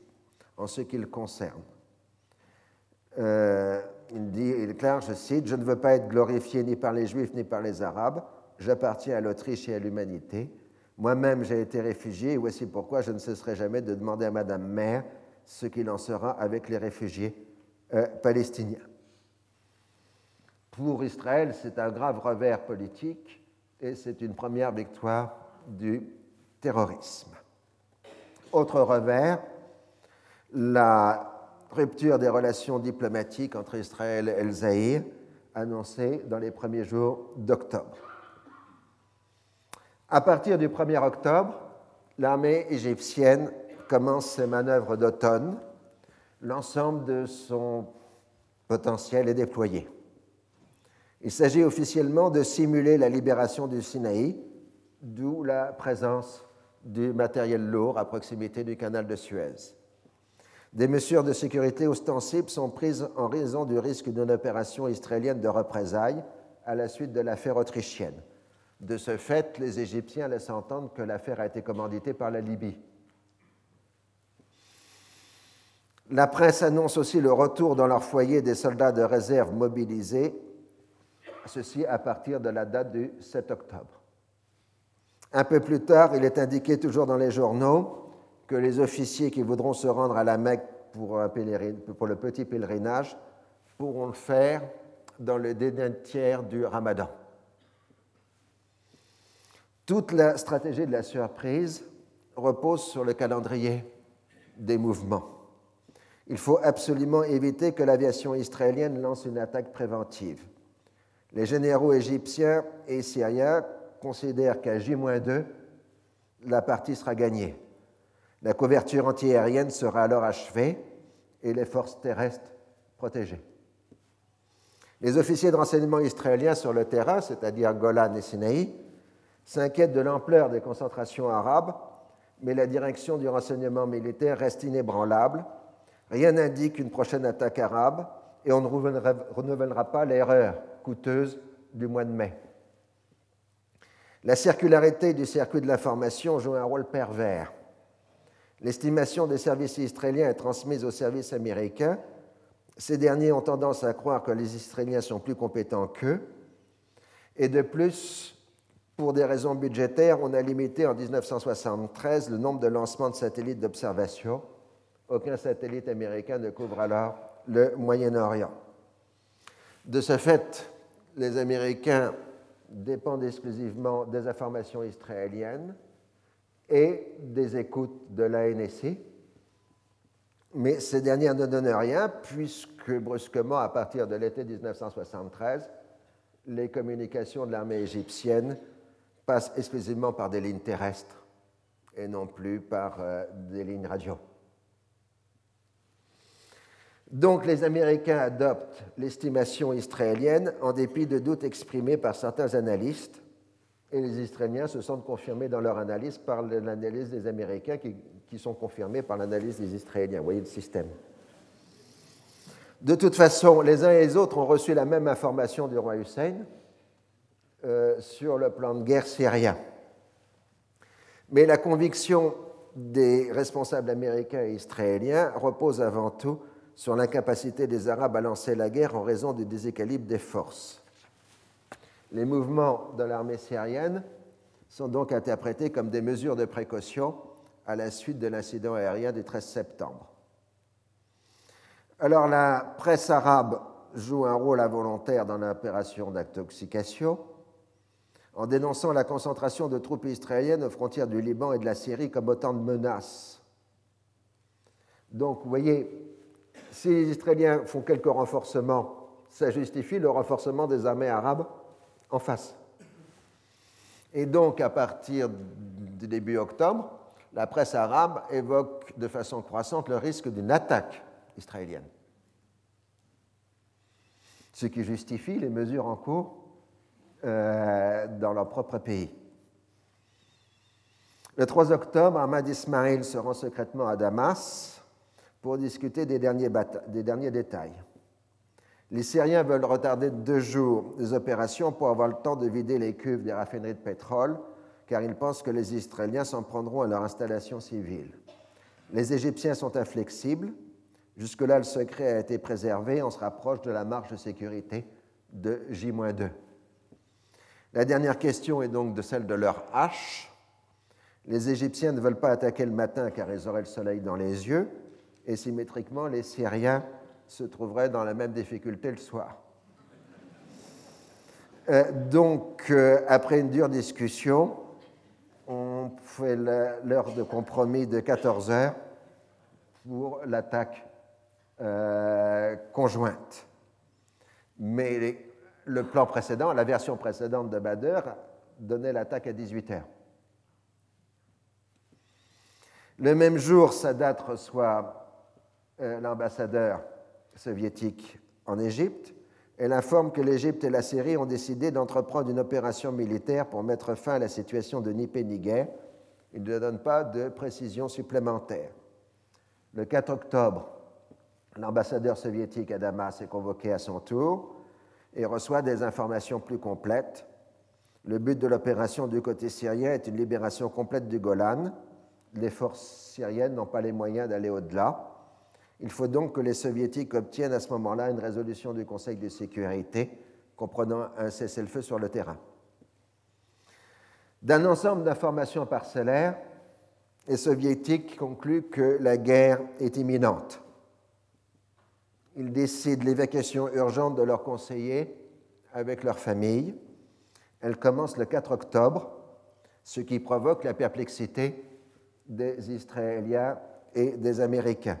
en ce qui le concerne. Euh, il dit, il déclare, je cite, Je ne veux pas être glorifié ni par les Juifs ni par les Arabes, j'appartiens à l'Autriche et à l'humanité. Moi-même, j'ai été réfugié, et voici pourquoi je ne cesserai jamais de demander à Madame Mère ce qu'il en sera avec les réfugiés euh, palestiniens. Pour Israël, c'est un grave revers politique et c'est une première victoire du terrorisme. Autre revers, la rupture des relations diplomatiques entre Israël et le Zaïre, annoncée dans les premiers jours d'octobre. À partir du 1er octobre, l'armée égyptienne commence ses manœuvres d'automne. L'ensemble de son potentiel est déployé. Il s'agit officiellement de simuler la libération du Sinaï, d'où la présence du matériel lourd à proximité du canal de Suez. Des mesures de sécurité ostensibles sont prises en raison du risque d'une opération israélienne de représailles à la suite de l'affaire autrichienne. De ce fait, les Égyptiens laissent entendre que l'affaire a été commanditée par la Libye. La presse annonce aussi le retour dans leur foyer des soldats de réserve mobilisés, ceci à partir de la date du 7 octobre. Un peu plus tard, il est indiqué toujours dans les journaux que les officiers qui voudront se rendre à la Mecque pour, pour le petit pèlerinage pourront le faire dans le dernier tiers du ramadan. Toute la stratégie de la surprise repose sur le calendrier des mouvements. Il faut absolument éviter que l'aviation israélienne lance une attaque préventive. Les généraux égyptiens et syriens considèrent qu'à J-2, la partie sera gagnée. La couverture antiaérienne sera alors achevée et les forces terrestres protégées. Les officiers de renseignement israéliens sur le terrain, c'est-à-dire Golan et Sinaï, s'inquiètent de l'ampleur des concentrations arabes, mais la direction du renseignement militaire reste inébranlable. Rien n'indique une prochaine attaque arabe et on ne renouvellera pas l'erreur coûteuse du mois de mai. La circularité du circuit de l'information joue un rôle pervers. L'estimation des services israéliens est transmise aux services américains. Ces derniers ont tendance à croire que les Israéliens sont plus compétents qu'eux. Et de plus, pour des raisons budgétaires, on a limité en 1973 le nombre de lancements de satellites d'observation. Aucun satellite américain ne couvre alors le Moyen-Orient. De ce fait, les Américains dépendent exclusivement des informations israéliennes et des écoutes de la NSC. Mais ces dernières ne donnent rien puisque brusquement, à partir de l'été 1973, les communications de l'armée égyptienne passent exclusivement par des lignes terrestres et non plus par euh, des lignes radio. Donc les Américains adoptent l'estimation israélienne en dépit de doutes exprimés par certains analystes et les Israéliens se sentent confirmés dans leur analyse par l'analyse des Américains qui, sont confirmés par l'analyse des Israéliens. Vous voyez le système. De toute façon, les uns et les autres ont reçu la même information du roi Hussein euh, sur le plan de guerre syrien. Mais la conviction des responsables américains et israéliens repose avant tout sur l'incapacité des Arabes à lancer la guerre en raison du déséquilibre des forces. Les mouvements de l'armée syrienne sont donc interprétés comme des mesures de précaution à la suite de l'incident aérien du 13 septembre. Alors la presse arabe joue un rôle involontaire dans l'opération d'intoxication en dénonçant la concentration de troupes israéliennes aux frontières du Liban et de la Syrie comme autant de menaces. Donc, vous voyez, si les Israéliens font quelques renforcements, ça justifie le renforcement des armées arabes en face. Et donc, à partir du début octobre, la presse arabe évoque de façon croissante le risque d'une attaque israélienne. Ce qui justifie les mesures en cours euh, dans leur propre pays. Le 3 octobre, Ahmad Ismail se rend secrètement à Damas pour discuter des derniers, détails. Les Syriens veulent retarder deux jours les opérations pour avoir le temps de vider les cuves des raffineries de pétrole, car ils pensent que les Israéliens s'en prendront à leur installation civile. Les Égyptiens sont inflexibles. Jusque-là, le secret a été préservé. On se rapproche de la marge de sécurité de J-2. La dernière question est donc de celle de leur hache. Les Égyptiens ne veulent pas attaquer le matin car ils auraient le soleil dans les yeux, et symétriquement, les Syriens se trouveraient dans la même difficulté le soir. Euh, donc, euh, après une dure discussion, on fait l'heure de compromis de 14 heures pour l'attaque euh, conjointe. Mais le plan précédent, la version précédente de Bader, donnait l'attaque à 18 heures. Le même jour, Sadat reçoit l'ambassadeur soviétique en Égypte. Elle informe que l'Égypte et la Syrie ont décidé d'entreprendre une opération militaire pour mettre fin à la situation de Nippé-Niger. Il ne donne pas de précision supplémentaire. Le 4 octobre, l'ambassadeur soviétique à Damas est convoqué à son tour et reçoit des informations plus complètes. Le but de l'opération du côté syrien est une libération complète du Golan. Les forces syriennes n'ont pas les moyens d'aller au-delà. Il faut donc que les soviétiques obtiennent à ce moment-là une résolution du Conseil de sécurité comprenant un cessez-le-feu sur le terrain. D'un ensemble d'informations parcellaires, les soviétiques concluent que la guerre est imminente. Ils décident l'évacuation urgente de leurs conseillers avec leur famille. Elle commence le 4 octobre, ce qui provoque la perplexité des Israéliens et des Américains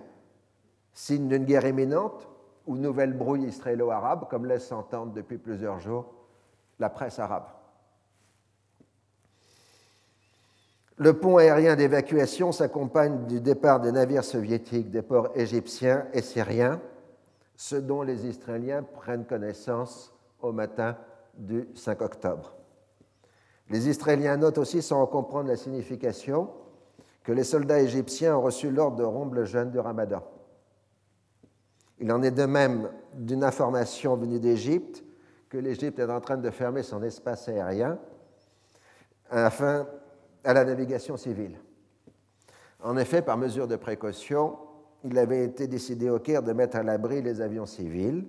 signe d'une guerre imminente ou nouvelle brouille israélo-arabe, comme laisse entendre depuis plusieurs jours la presse arabe. Le pont aérien d'évacuation s'accompagne du départ des navires soviétiques des ports égyptiens et syriens, ce dont les Israéliens prennent connaissance au matin du 5 octobre. Les Israéliens notent aussi, sans en comprendre la signification, que les soldats égyptiens ont reçu l'ordre de rompre le jeûne du ramadan. Il en est de même d'une information venue d'Égypte que l'Égypte est en train de fermer son espace aérien afin, à la navigation civile. En effet, par mesure de précaution, il avait été décidé au Caire de mettre à l'abri les avions civils.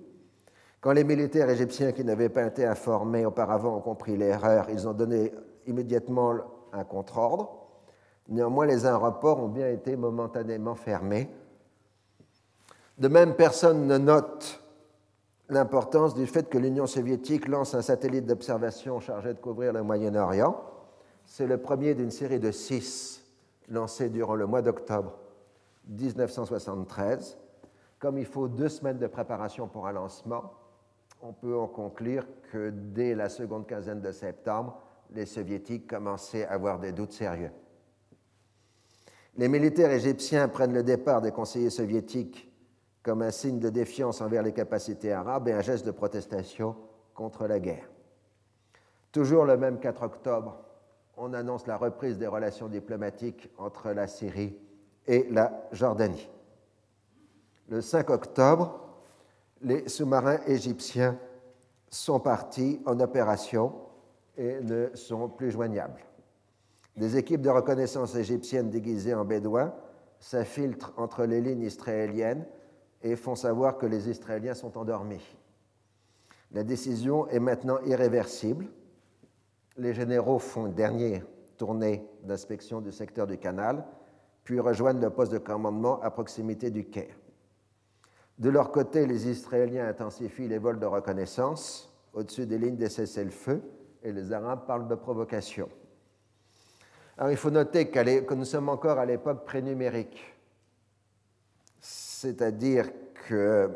Quand les militaires égyptiens qui n'avaient pas été informés auparavant ont compris l'erreur, ils ont donné immédiatement un contre-ordre. Néanmoins, les aéroports ont bien été momentanément fermés de même, personne ne note l'importance du fait que l'Union soviétique lance un satellite d'observation chargé de couvrir le Moyen-Orient. C'est le premier d'une série de six lancés durant le mois d'octobre 1973. Comme il faut deux semaines de préparation pour un lancement, on peut en conclure que dès la seconde quinzaine de septembre, les soviétiques commençaient à avoir des doutes sérieux. Les militaires égyptiens prennent le départ des conseillers soviétiques comme un signe de défiance envers les capacités arabes et un geste de protestation contre la guerre. Toujours le même 4 octobre, on annonce la reprise des relations diplomatiques entre la Syrie et la Jordanie. Le 5 octobre, les sous-marins égyptiens sont partis en opération et ne sont plus joignables. Des équipes de reconnaissance égyptiennes déguisées en bédouins s'infiltrent entre les lignes israéliennes et font savoir que les Israéliens sont endormis. La décision est maintenant irréversible. Les généraux font une dernière tournée d'inspection du secteur du canal, puis rejoignent le poste de commandement à proximité du Caire. De leur côté, les Israéliens intensifient les vols de reconnaissance au-dessus des lignes des cessez-le-feu et les Arabes parlent de provocation. Alors, il faut noter que nous sommes encore à l'époque prénumérique, c'est-à-dire que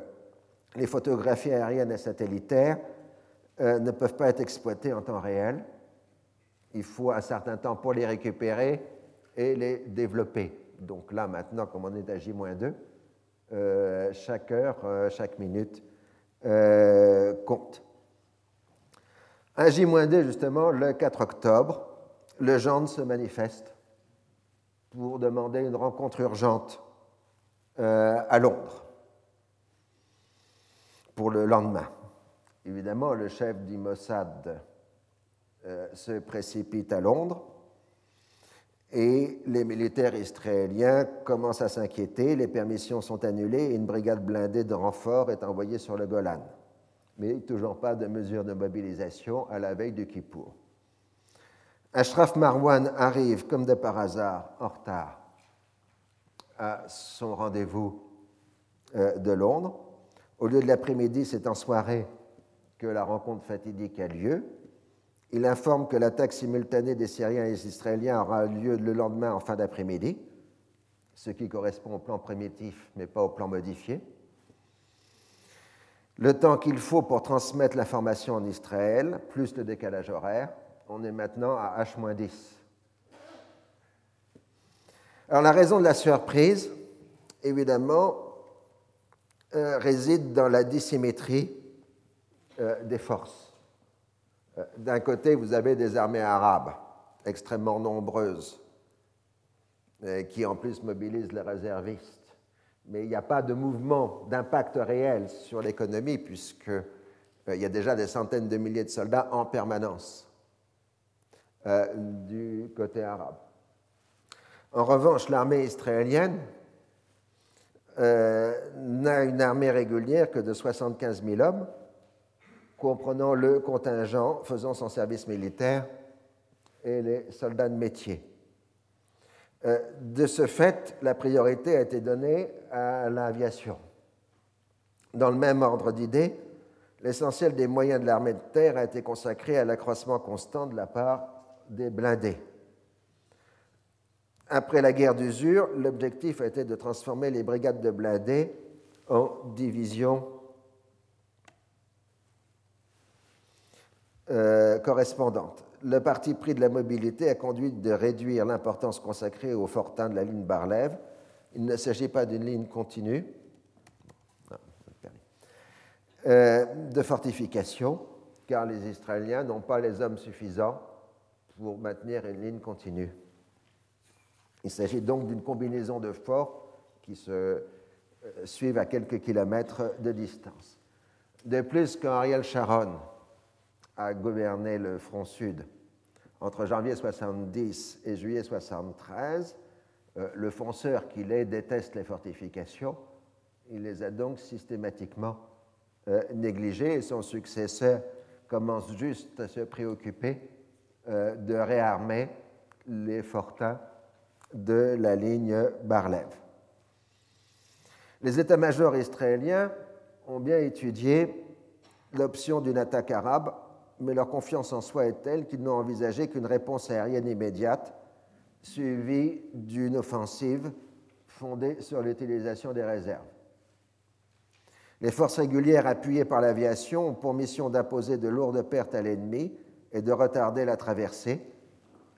les photographies aériennes et satellitaires euh, ne peuvent pas être exploitées en temps réel. Il faut un certain temps pour les récupérer et les développer. Donc là, maintenant, comme on est à J-2, euh, chaque heure, euh, chaque minute compte. À J-2, justement, le 4 octobre, le gendre se manifeste pour demander une rencontre urgente à Londres pour le lendemain. Évidemment, le chef du Mossad euh, se précipite à Londres et les militaires israéliens commencent à s'inquiéter, les permissions sont annulées et une brigade blindée de renfort est envoyée sur le Golan. Mais toujours pas de mesures de mobilisation à la veille du Kippour. Ashraf Marwan arrive, comme de par hasard, en retard à son rendez-vous euh, de Londres au lieu de l'après-midi, c'est en soirée que la rencontre fatidique a lieu. Il informe que l'attaque simultanée des Syriens et des Israéliens aura lieu le lendemain en fin d'après-midi, ce qui correspond au plan primitif, mais pas au plan modifié. Le temps qu'il faut pour transmettre l'information en Israël, plus le décalage horaire, on est maintenant à H-10. Alors la raison de la surprise, évidemment, euh, réside dans la dissymétrie euh, des forces. Euh, d'un côté, vous avez des armées arabes extrêmement nombreuses, qui en plus mobilisent les réservistes. Mais il n'y a pas de mouvement d'impact réel sur l'économie, puisqu'il y a déjà des centaines de milliers de soldats en permanence du côté arabe. En revanche, l'armée israélienne, euh, n'a une armée régulière que de 75 000 hommes, comprenant le contingent faisant son service militaire et les soldats de métier. Euh, de ce fait, la priorité a été donnée à l'aviation. Dans le même ordre d'idées, l'essentiel des moyens de l'armée de terre a été consacré à l'accroissement constant de la part des blindés. Après la guerre d'usure, l'objectif été de transformer les brigades de blindés en divisions euh, correspondantes. Le parti pris de la mobilité a conduit de réduire l'importance consacrée au fortin de la ligne Barlève. Il ne s'agit pas d'une ligne continue euh, de fortification, car les Israéliens n'ont pas les hommes suffisants pour maintenir une ligne continue. Il s'agit donc d'une combinaison de forts qui se euh, suivent à quelques kilomètres de distance. De plus, quand Ariel Sharon a gouverné le front sud entre janvier 70 et juillet 73, euh, le fonceur qu'il est déteste les fortifications. Il les a donc systématiquement euh, négligées et son successeur commence juste à se préoccuper de réarmer les fortins de la ligne Barlev. Les états-majors israéliens ont bien étudié l'option d'une attaque arabe, mais leur confiance en soi est telle qu'ils n'ont envisagé qu'une réponse aérienne immédiate, suivie d'une offensive fondée sur l'utilisation des réserves. Les forces régulières appuyées par l'aviation ont pour mission d'imposer de lourdes pertes à l'ennemi et de retarder la traversée.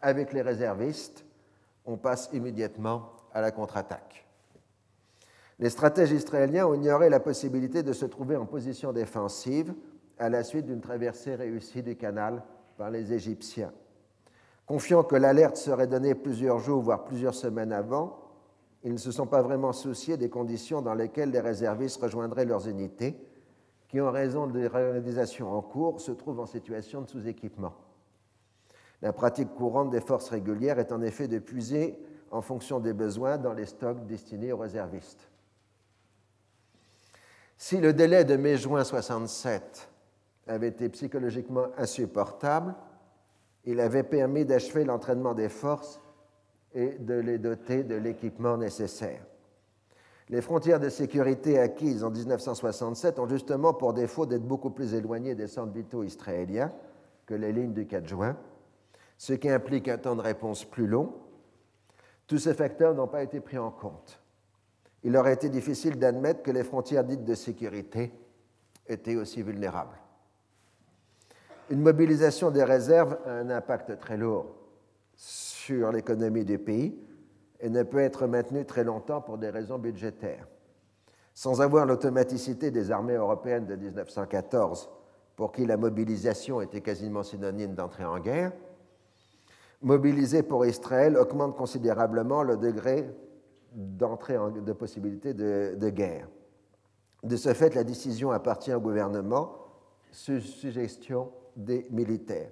Avec les réservistes, on passe immédiatement à la contre-attaque. Les stratèges israéliens ont ignoré la possibilité de se trouver en position défensive à la suite d'une traversée réussie du canal par les Égyptiens. Confiant que l'alerte serait donnée plusieurs jours, voire plusieurs semaines avant, ils ne se sont pas vraiment souciés des conditions dans lesquelles les réservistes rejoindraient leurs unités, qui, en raison des réalisations en cours, se trouvent en situation de sous-équipement. La pratique courante des forces régulières est en effet de puiser en fonction des besoins dans les stocks destinés aux réservistes. Si le délai de mai-juin 67 avait été psychologiquement insupportable, il avait permis d'achever l'entraînement des forces et de les doter de l'équipement nécessaire. Les frontières de sécurité acquises en 1967 ont justement pour défaut d'être beaucoup plus éloignées des centres vitaux israéliens que les lignes du 4 juin, ce qui implique un temps de réponse plus long. Tous ces facteurs n'ont pas été pris en compte. Il aurait été difficile d'admettre que les frontières dites de sécurité étaient aussi vulnérables. Une mobilisation des réserves a un impact très lourd sur l'économie du pays et ne peut être maintenue très longtemps pour des raisons budgétaires. Sans avoir l'automaticité des armées européennes de 1914, pour qui la mobilisation était quasiment synonyme d'entrée en guerre, mobiliser pour Israël augmente considérablement le degré d'entrée de possibilité de, de, guerre. De ce fait, la décision appartient au gouvernement sous suggestion des militaires.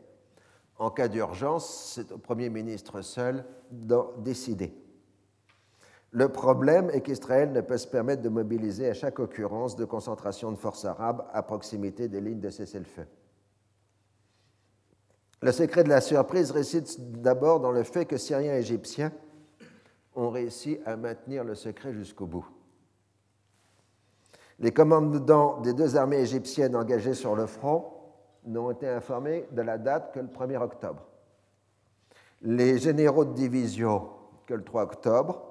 En cas d'urgence, c'est au Premier ministre seul d'en décider. Le problème est qu'Israël ne peut se permettre de mobiliser à chaque occurrence de concentration de forces arabes à proximité des lignes de cessez-le-feu. Le secret de la surprise réside d'abord dans le fait que Syriens et Égyptiens ont réussi à maintenir le secret jusqu'au bout. Les commandants des deux armées égyptiennes engagées sur le front n'ont été informés de la date que le 1er octobre. Les généraux de division que le 3 octobre,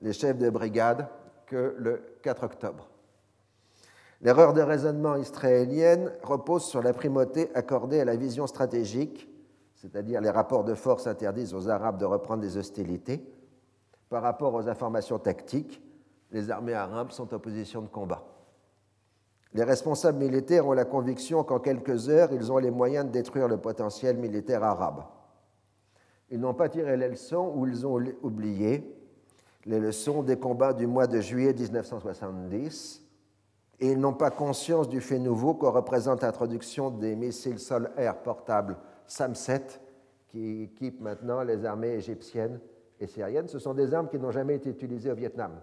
les chefs de brigade que le 4 octobre. L'erreur de raisonnement israélienne repose sur la primauté accordée à la vision stratégique, c'est-à-dire les rapports de force interdisent aux Arabes de reprendre des hostilités, par rapport aux informations tactiques, les armées arabes sont en position de combat. Les responsables militaires ont la conviction qu'en quelques heures, ils ont les moyens de détruire le potentiel militaire arabe. Ils n'ont pas tiré les leçons ou ils ont oublié les leçons des combats du mois de juillet 1970 et ils n'ont pas conscience du fait nouveau que représente l'introduction des missiles sol-air portables SAM-7 qui équipent maintenant les armées égyptiennes et syriennes. Ce sont des armes qui n'ont jamais été utilisées au Vietnam.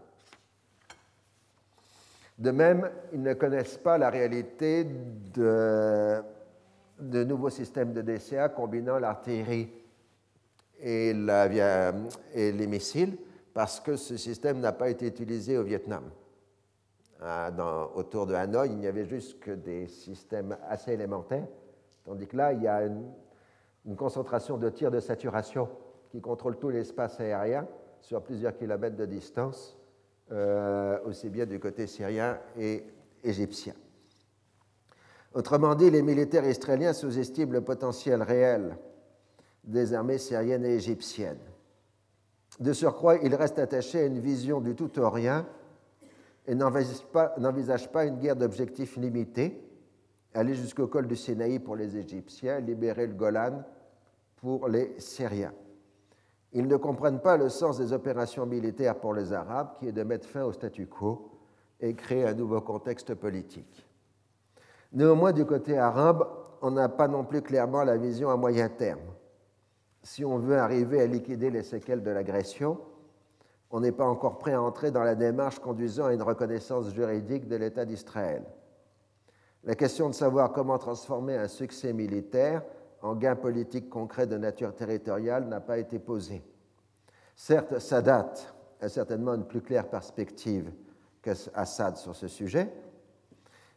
De même, ils ne connaissent pas la réalité de, de nouveaux systèmes de DCA combinant l'artillerie et, les missiles, parce que ce système n'a pas été utilisé au Vietnam. Ah, autour de Hanoï, il n'y avait juste que des systèmes assez élémentaires, tandis que là, il y a une, une concentration de tirs de saturation qui contrôle tout l'espace aérien sur plusieurs kilomètres de distance euh, aussi bien du côté syrien et égyptien. Autrement dit, les militaires israéliens sous-estiment le potentiel réel des armées syriennes et égyptiennes. De surcroît, ils restent attachés à une vision du tout au et n'envisagent pas, une guerre d'objectifs limités, aller jusqu'au col du Sinaï pour les Égyptiens, libérer le Golan pour les Syriens. Ils ne comprennent pas le sens des opérations militaires pour les Arabes, qui est de mettre fin au statu quo et créer un nouveau contexte politique. Néanmoins, du côté arabe, on n'a pas non plus clairement la vision à moyen terme. Si on veut arriver à liquider les séquelles de l'agression, on n'est pas encore prêt à entrer dans la démarche conduisant à une reconnaissance juridique de l'État d'Israël. La question de savoir comment transformer un succès militaire en gain politique concret de nature territoriale n'a pas été posé. Certes, Sadat a certainement une plus claire perspective qu'Assad sur ce sujet,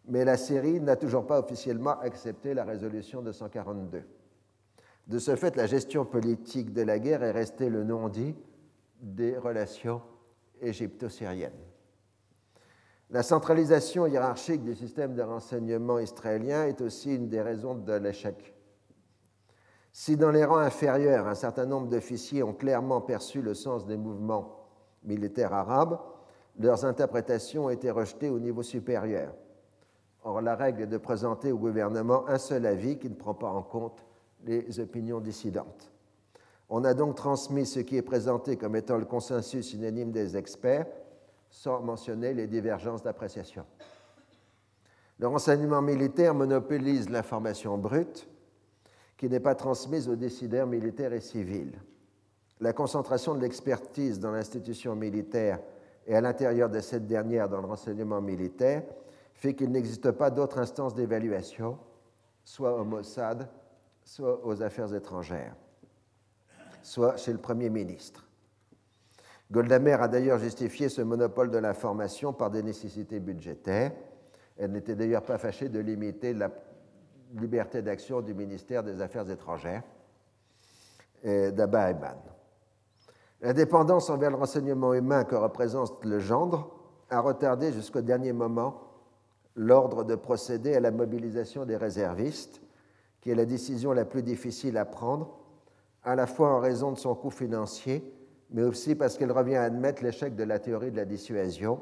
mais la Syrie n'a toujours pas officiellement accepté la résolution de 142. De ce fait, la gestion politique de la guerre est restée le non-dit des relations égypto-syriennes. La centralisation hiérarchique du système de renseignement israélien est aussi une des raisons de l'échec si dans les rangs inférieurs, un certain nombre d'officiers ont clairement perçu le sens des mouvements militaires arabes, leurs interprétations ont été rejetées au niveau supérieur. Or, la règle est de présenter au gouvernement un seul avis qui ne prend pas en compte les opinions dissidentes. On a donc transmis ce qui est présenté comme étant le consensus unanime des experts, sans mentionner les divergences d'appréciation. Le renseignement militaire monopolise l'information brute qui n'est pas transmise aux décideurs militaires et civils. La concentration de l'expertise dans l'institution militaire et à l'intérieur de cette dernière dans le renseignement militaire fait qu'il n'existe pas d'autre instance d'évaluation, soit au Mossad, soit aux affaires étrangères, soit chez le Premier ministre. Goldamer a d'ailleurs justifié ce monopole de l'information par des nécessités budgétaires. Elle n'était d'ailleurs pas fâchée de limiter la liberté d'action du ministère des Affaires étrangères d'Abba Eban. L'indépendance envers le renseignement humain que représente le gendre a retardé jusqu'au dernier moment l'ordre de procéder à la mobilisation des réservistes, qui est la décision la plus difficile à prendre, à la fois en raison de son coût financier mais aussi parce qu'elle revient à admettre l'échec de la théorie de la dissuasion,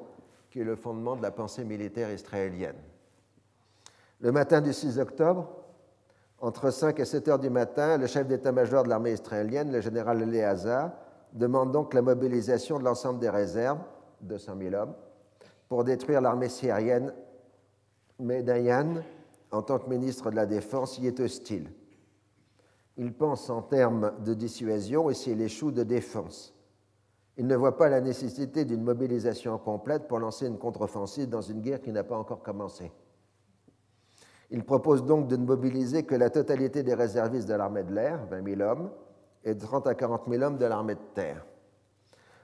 qui est le fondement de la pensée militaire israélienne. Le matin du 6 octobre, entre 5 et 7 heures du matin, le chef d'état-major de l'armée israélienne, le général Eleazar, demande donc la mobilisation de l'ensemble des réserves, 200 000 hommes, pour détruire l'armée syrienne. Mais Dayan, en tant que ministre de la Défense, y est hostile. Il pense en termes de dissuasion et s'il échoue de défense il ne voit pas la nécessité d'une mobilisation complète pour lancer une contre-offensive dans une guerre qui n'a pas encore commencé. Il propose donc de ne mobiliser que la totalité des réservistes de l'armée de l'air, 20 000 hommes, et de 30 à 40 000 hommes de l'armée de terre.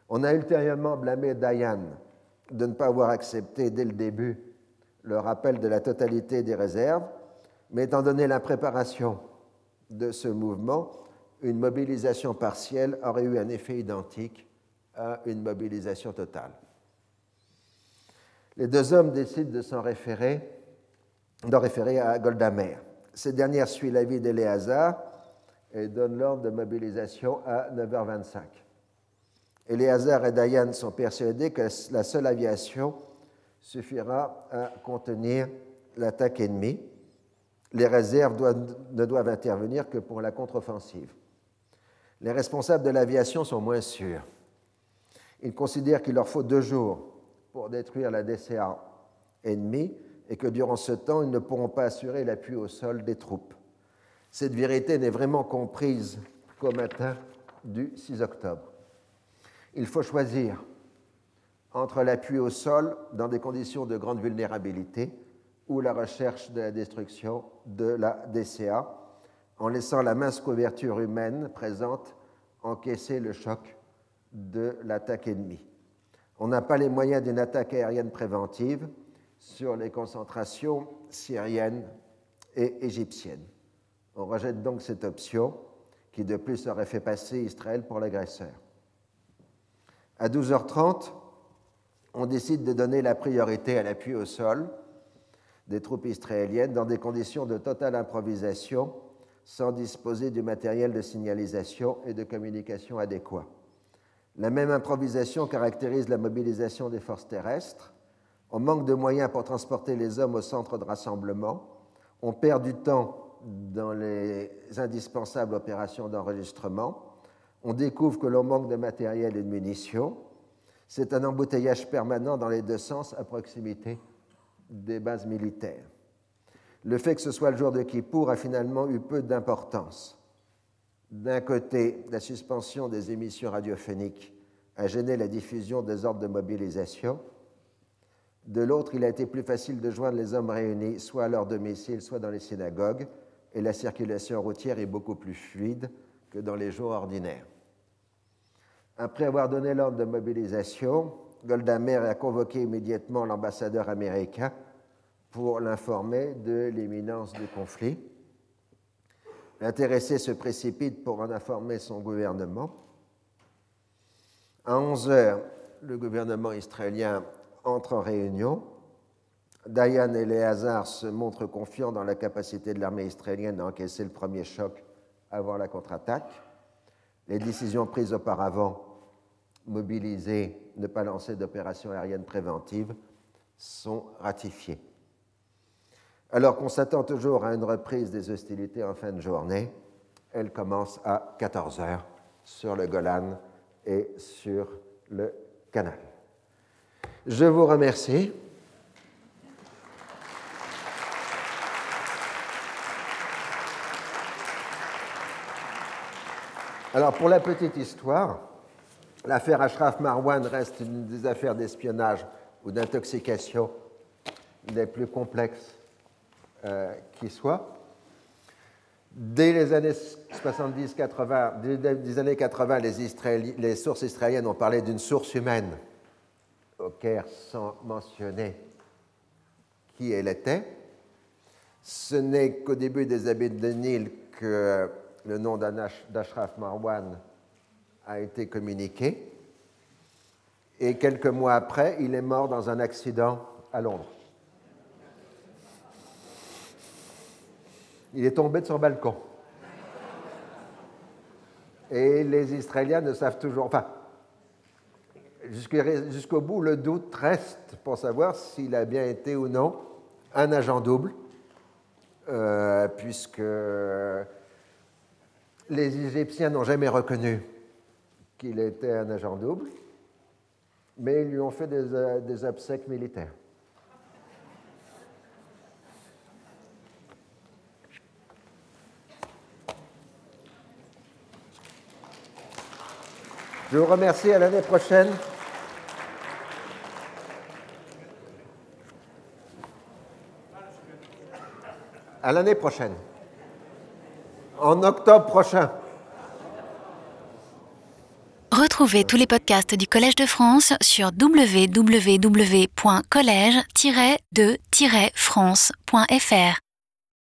On a ultérieurement blâmé Dayan de ne pas avoir accepté dès le début le rappel de la totalité des réserves, mais étant donné l'impréparation de ce mouvement, une mobilisation partielle aurait eu un effet identique à une mobilisation totale. Les deux hommes décident de s'en référer, d'en référer à Goldamer. Cette dernière suit l'avis d'Eléazar et donne l'ordre de mobilisation à 9h25. Eléazar et Dayan sont persuadés que la seule aviation suffira à contenir l'attaque ennemie. Les réserves ne doivent intervenir que pour la contre-offensive. Les responsables de l'aviation sont moins sûrs. Ils considèrent qu'il leur faut deux jours pour détruire la DCA ennemie et que durant ce temps, ils ne pourront pas assurer l'appui au sol des troupes. Cette vérité n'est vraiment comprise qu'au matin du 6 octobre. Il faut choisir entre l'appui au sol dans des conditions de grande vulnérabilité ou la recherche de la destruction de la DCA en laissant la mince couverture humaine présente encaisser le choc de l'attaque ennemie. On n'a pas les moyens d'une attaque aérienne préventive sur les concentrations syriennes et égyptiennes. On rejette donc cette option qui de plus aurait fait passer Israël pour l'agresseur. À 12h30, on décide de donner la priorité à l'appui au sol des troupes israéliennes dans des conditions de totale improvisation sans disposer du matériel de signalisation et de communication adéquat. La même improvisation caractérise la mobilisation des forces terrestres. On manque de moyens pour transporter les hommes au centre de rassemblement. On perd du temps dans les indispensables opérations d'enregistrement. On découvre que l'on manque de matériel et de munitions. C'est un embouteillage permanent dans les deux sens à proximité des bases militaires. Le fait que ce soit le jour de Kippour a finalement eu peu d'importance. D'un côté, la suspension des émissions radiophoniques a gêné la diffusion des ordres de mobilisation. De l'autre, il a été plus facile de joindre les hommes réunis, soit à leur domicile, soit dans les synagogues, et la circulation routière est beaucoup plus fluide que dans les jours ordinaires. Après avoir donné l'ordre de mobilisation, Golda a convoqué immédiatement l'ambassadeur américain pour l'informer de l'imminence du conflit. L'intéressé se précipite pour en informer son gouvernement. À 11 heures, le gouvernement israélien entre en réunion. Dayan et Léazar se montrent confiants dans la capacité de l'armée israélienne à encaisser le premier choc avant la contre-attaque. Les décisions prises auparavant, mobiliser, ne pas lancer d'opérations aériennes préventives, sont ratifiées. Alors qu'on s'attend toujours à une reprise des hostilités en fin de journée, elle commence à 14 heures sur le Golan et sur le canal. Je vous remercie. Alors, pour la petite histoire, l'affaire Ashraf Marwan reste une des affaires d'espionnage ou d'intoxication les plus complexes euh, qui soient. Dès les années 70-80, dès les années 80, les, les sources israéliennes ont parlé d'une source humaine Caire sans mentionner qui elle était? Ce n'est qu'au début des habits de Nil que le nom d'Ashraf Marwan a été communiqué. Et quelques mois après, il est mort dans un accident à Londres. Il est tombé de son balcon. Et les Israéliens ne savent toujours, enfin, jusqu'au bout, le doute reste pour savoir s'il a bien été ou non un agent double, euh, puisque les Égyptiens n'ont jamais reconnu qu'il était un agent double, mais ils lui ont fait des, euh, des obsèques militaires. Je vous remercie. À l'année prochaine. À l'année prochaine. En octobre prochain. Retrouvez tous les podcasts du Collège de France sur www.collège-de-france.fr.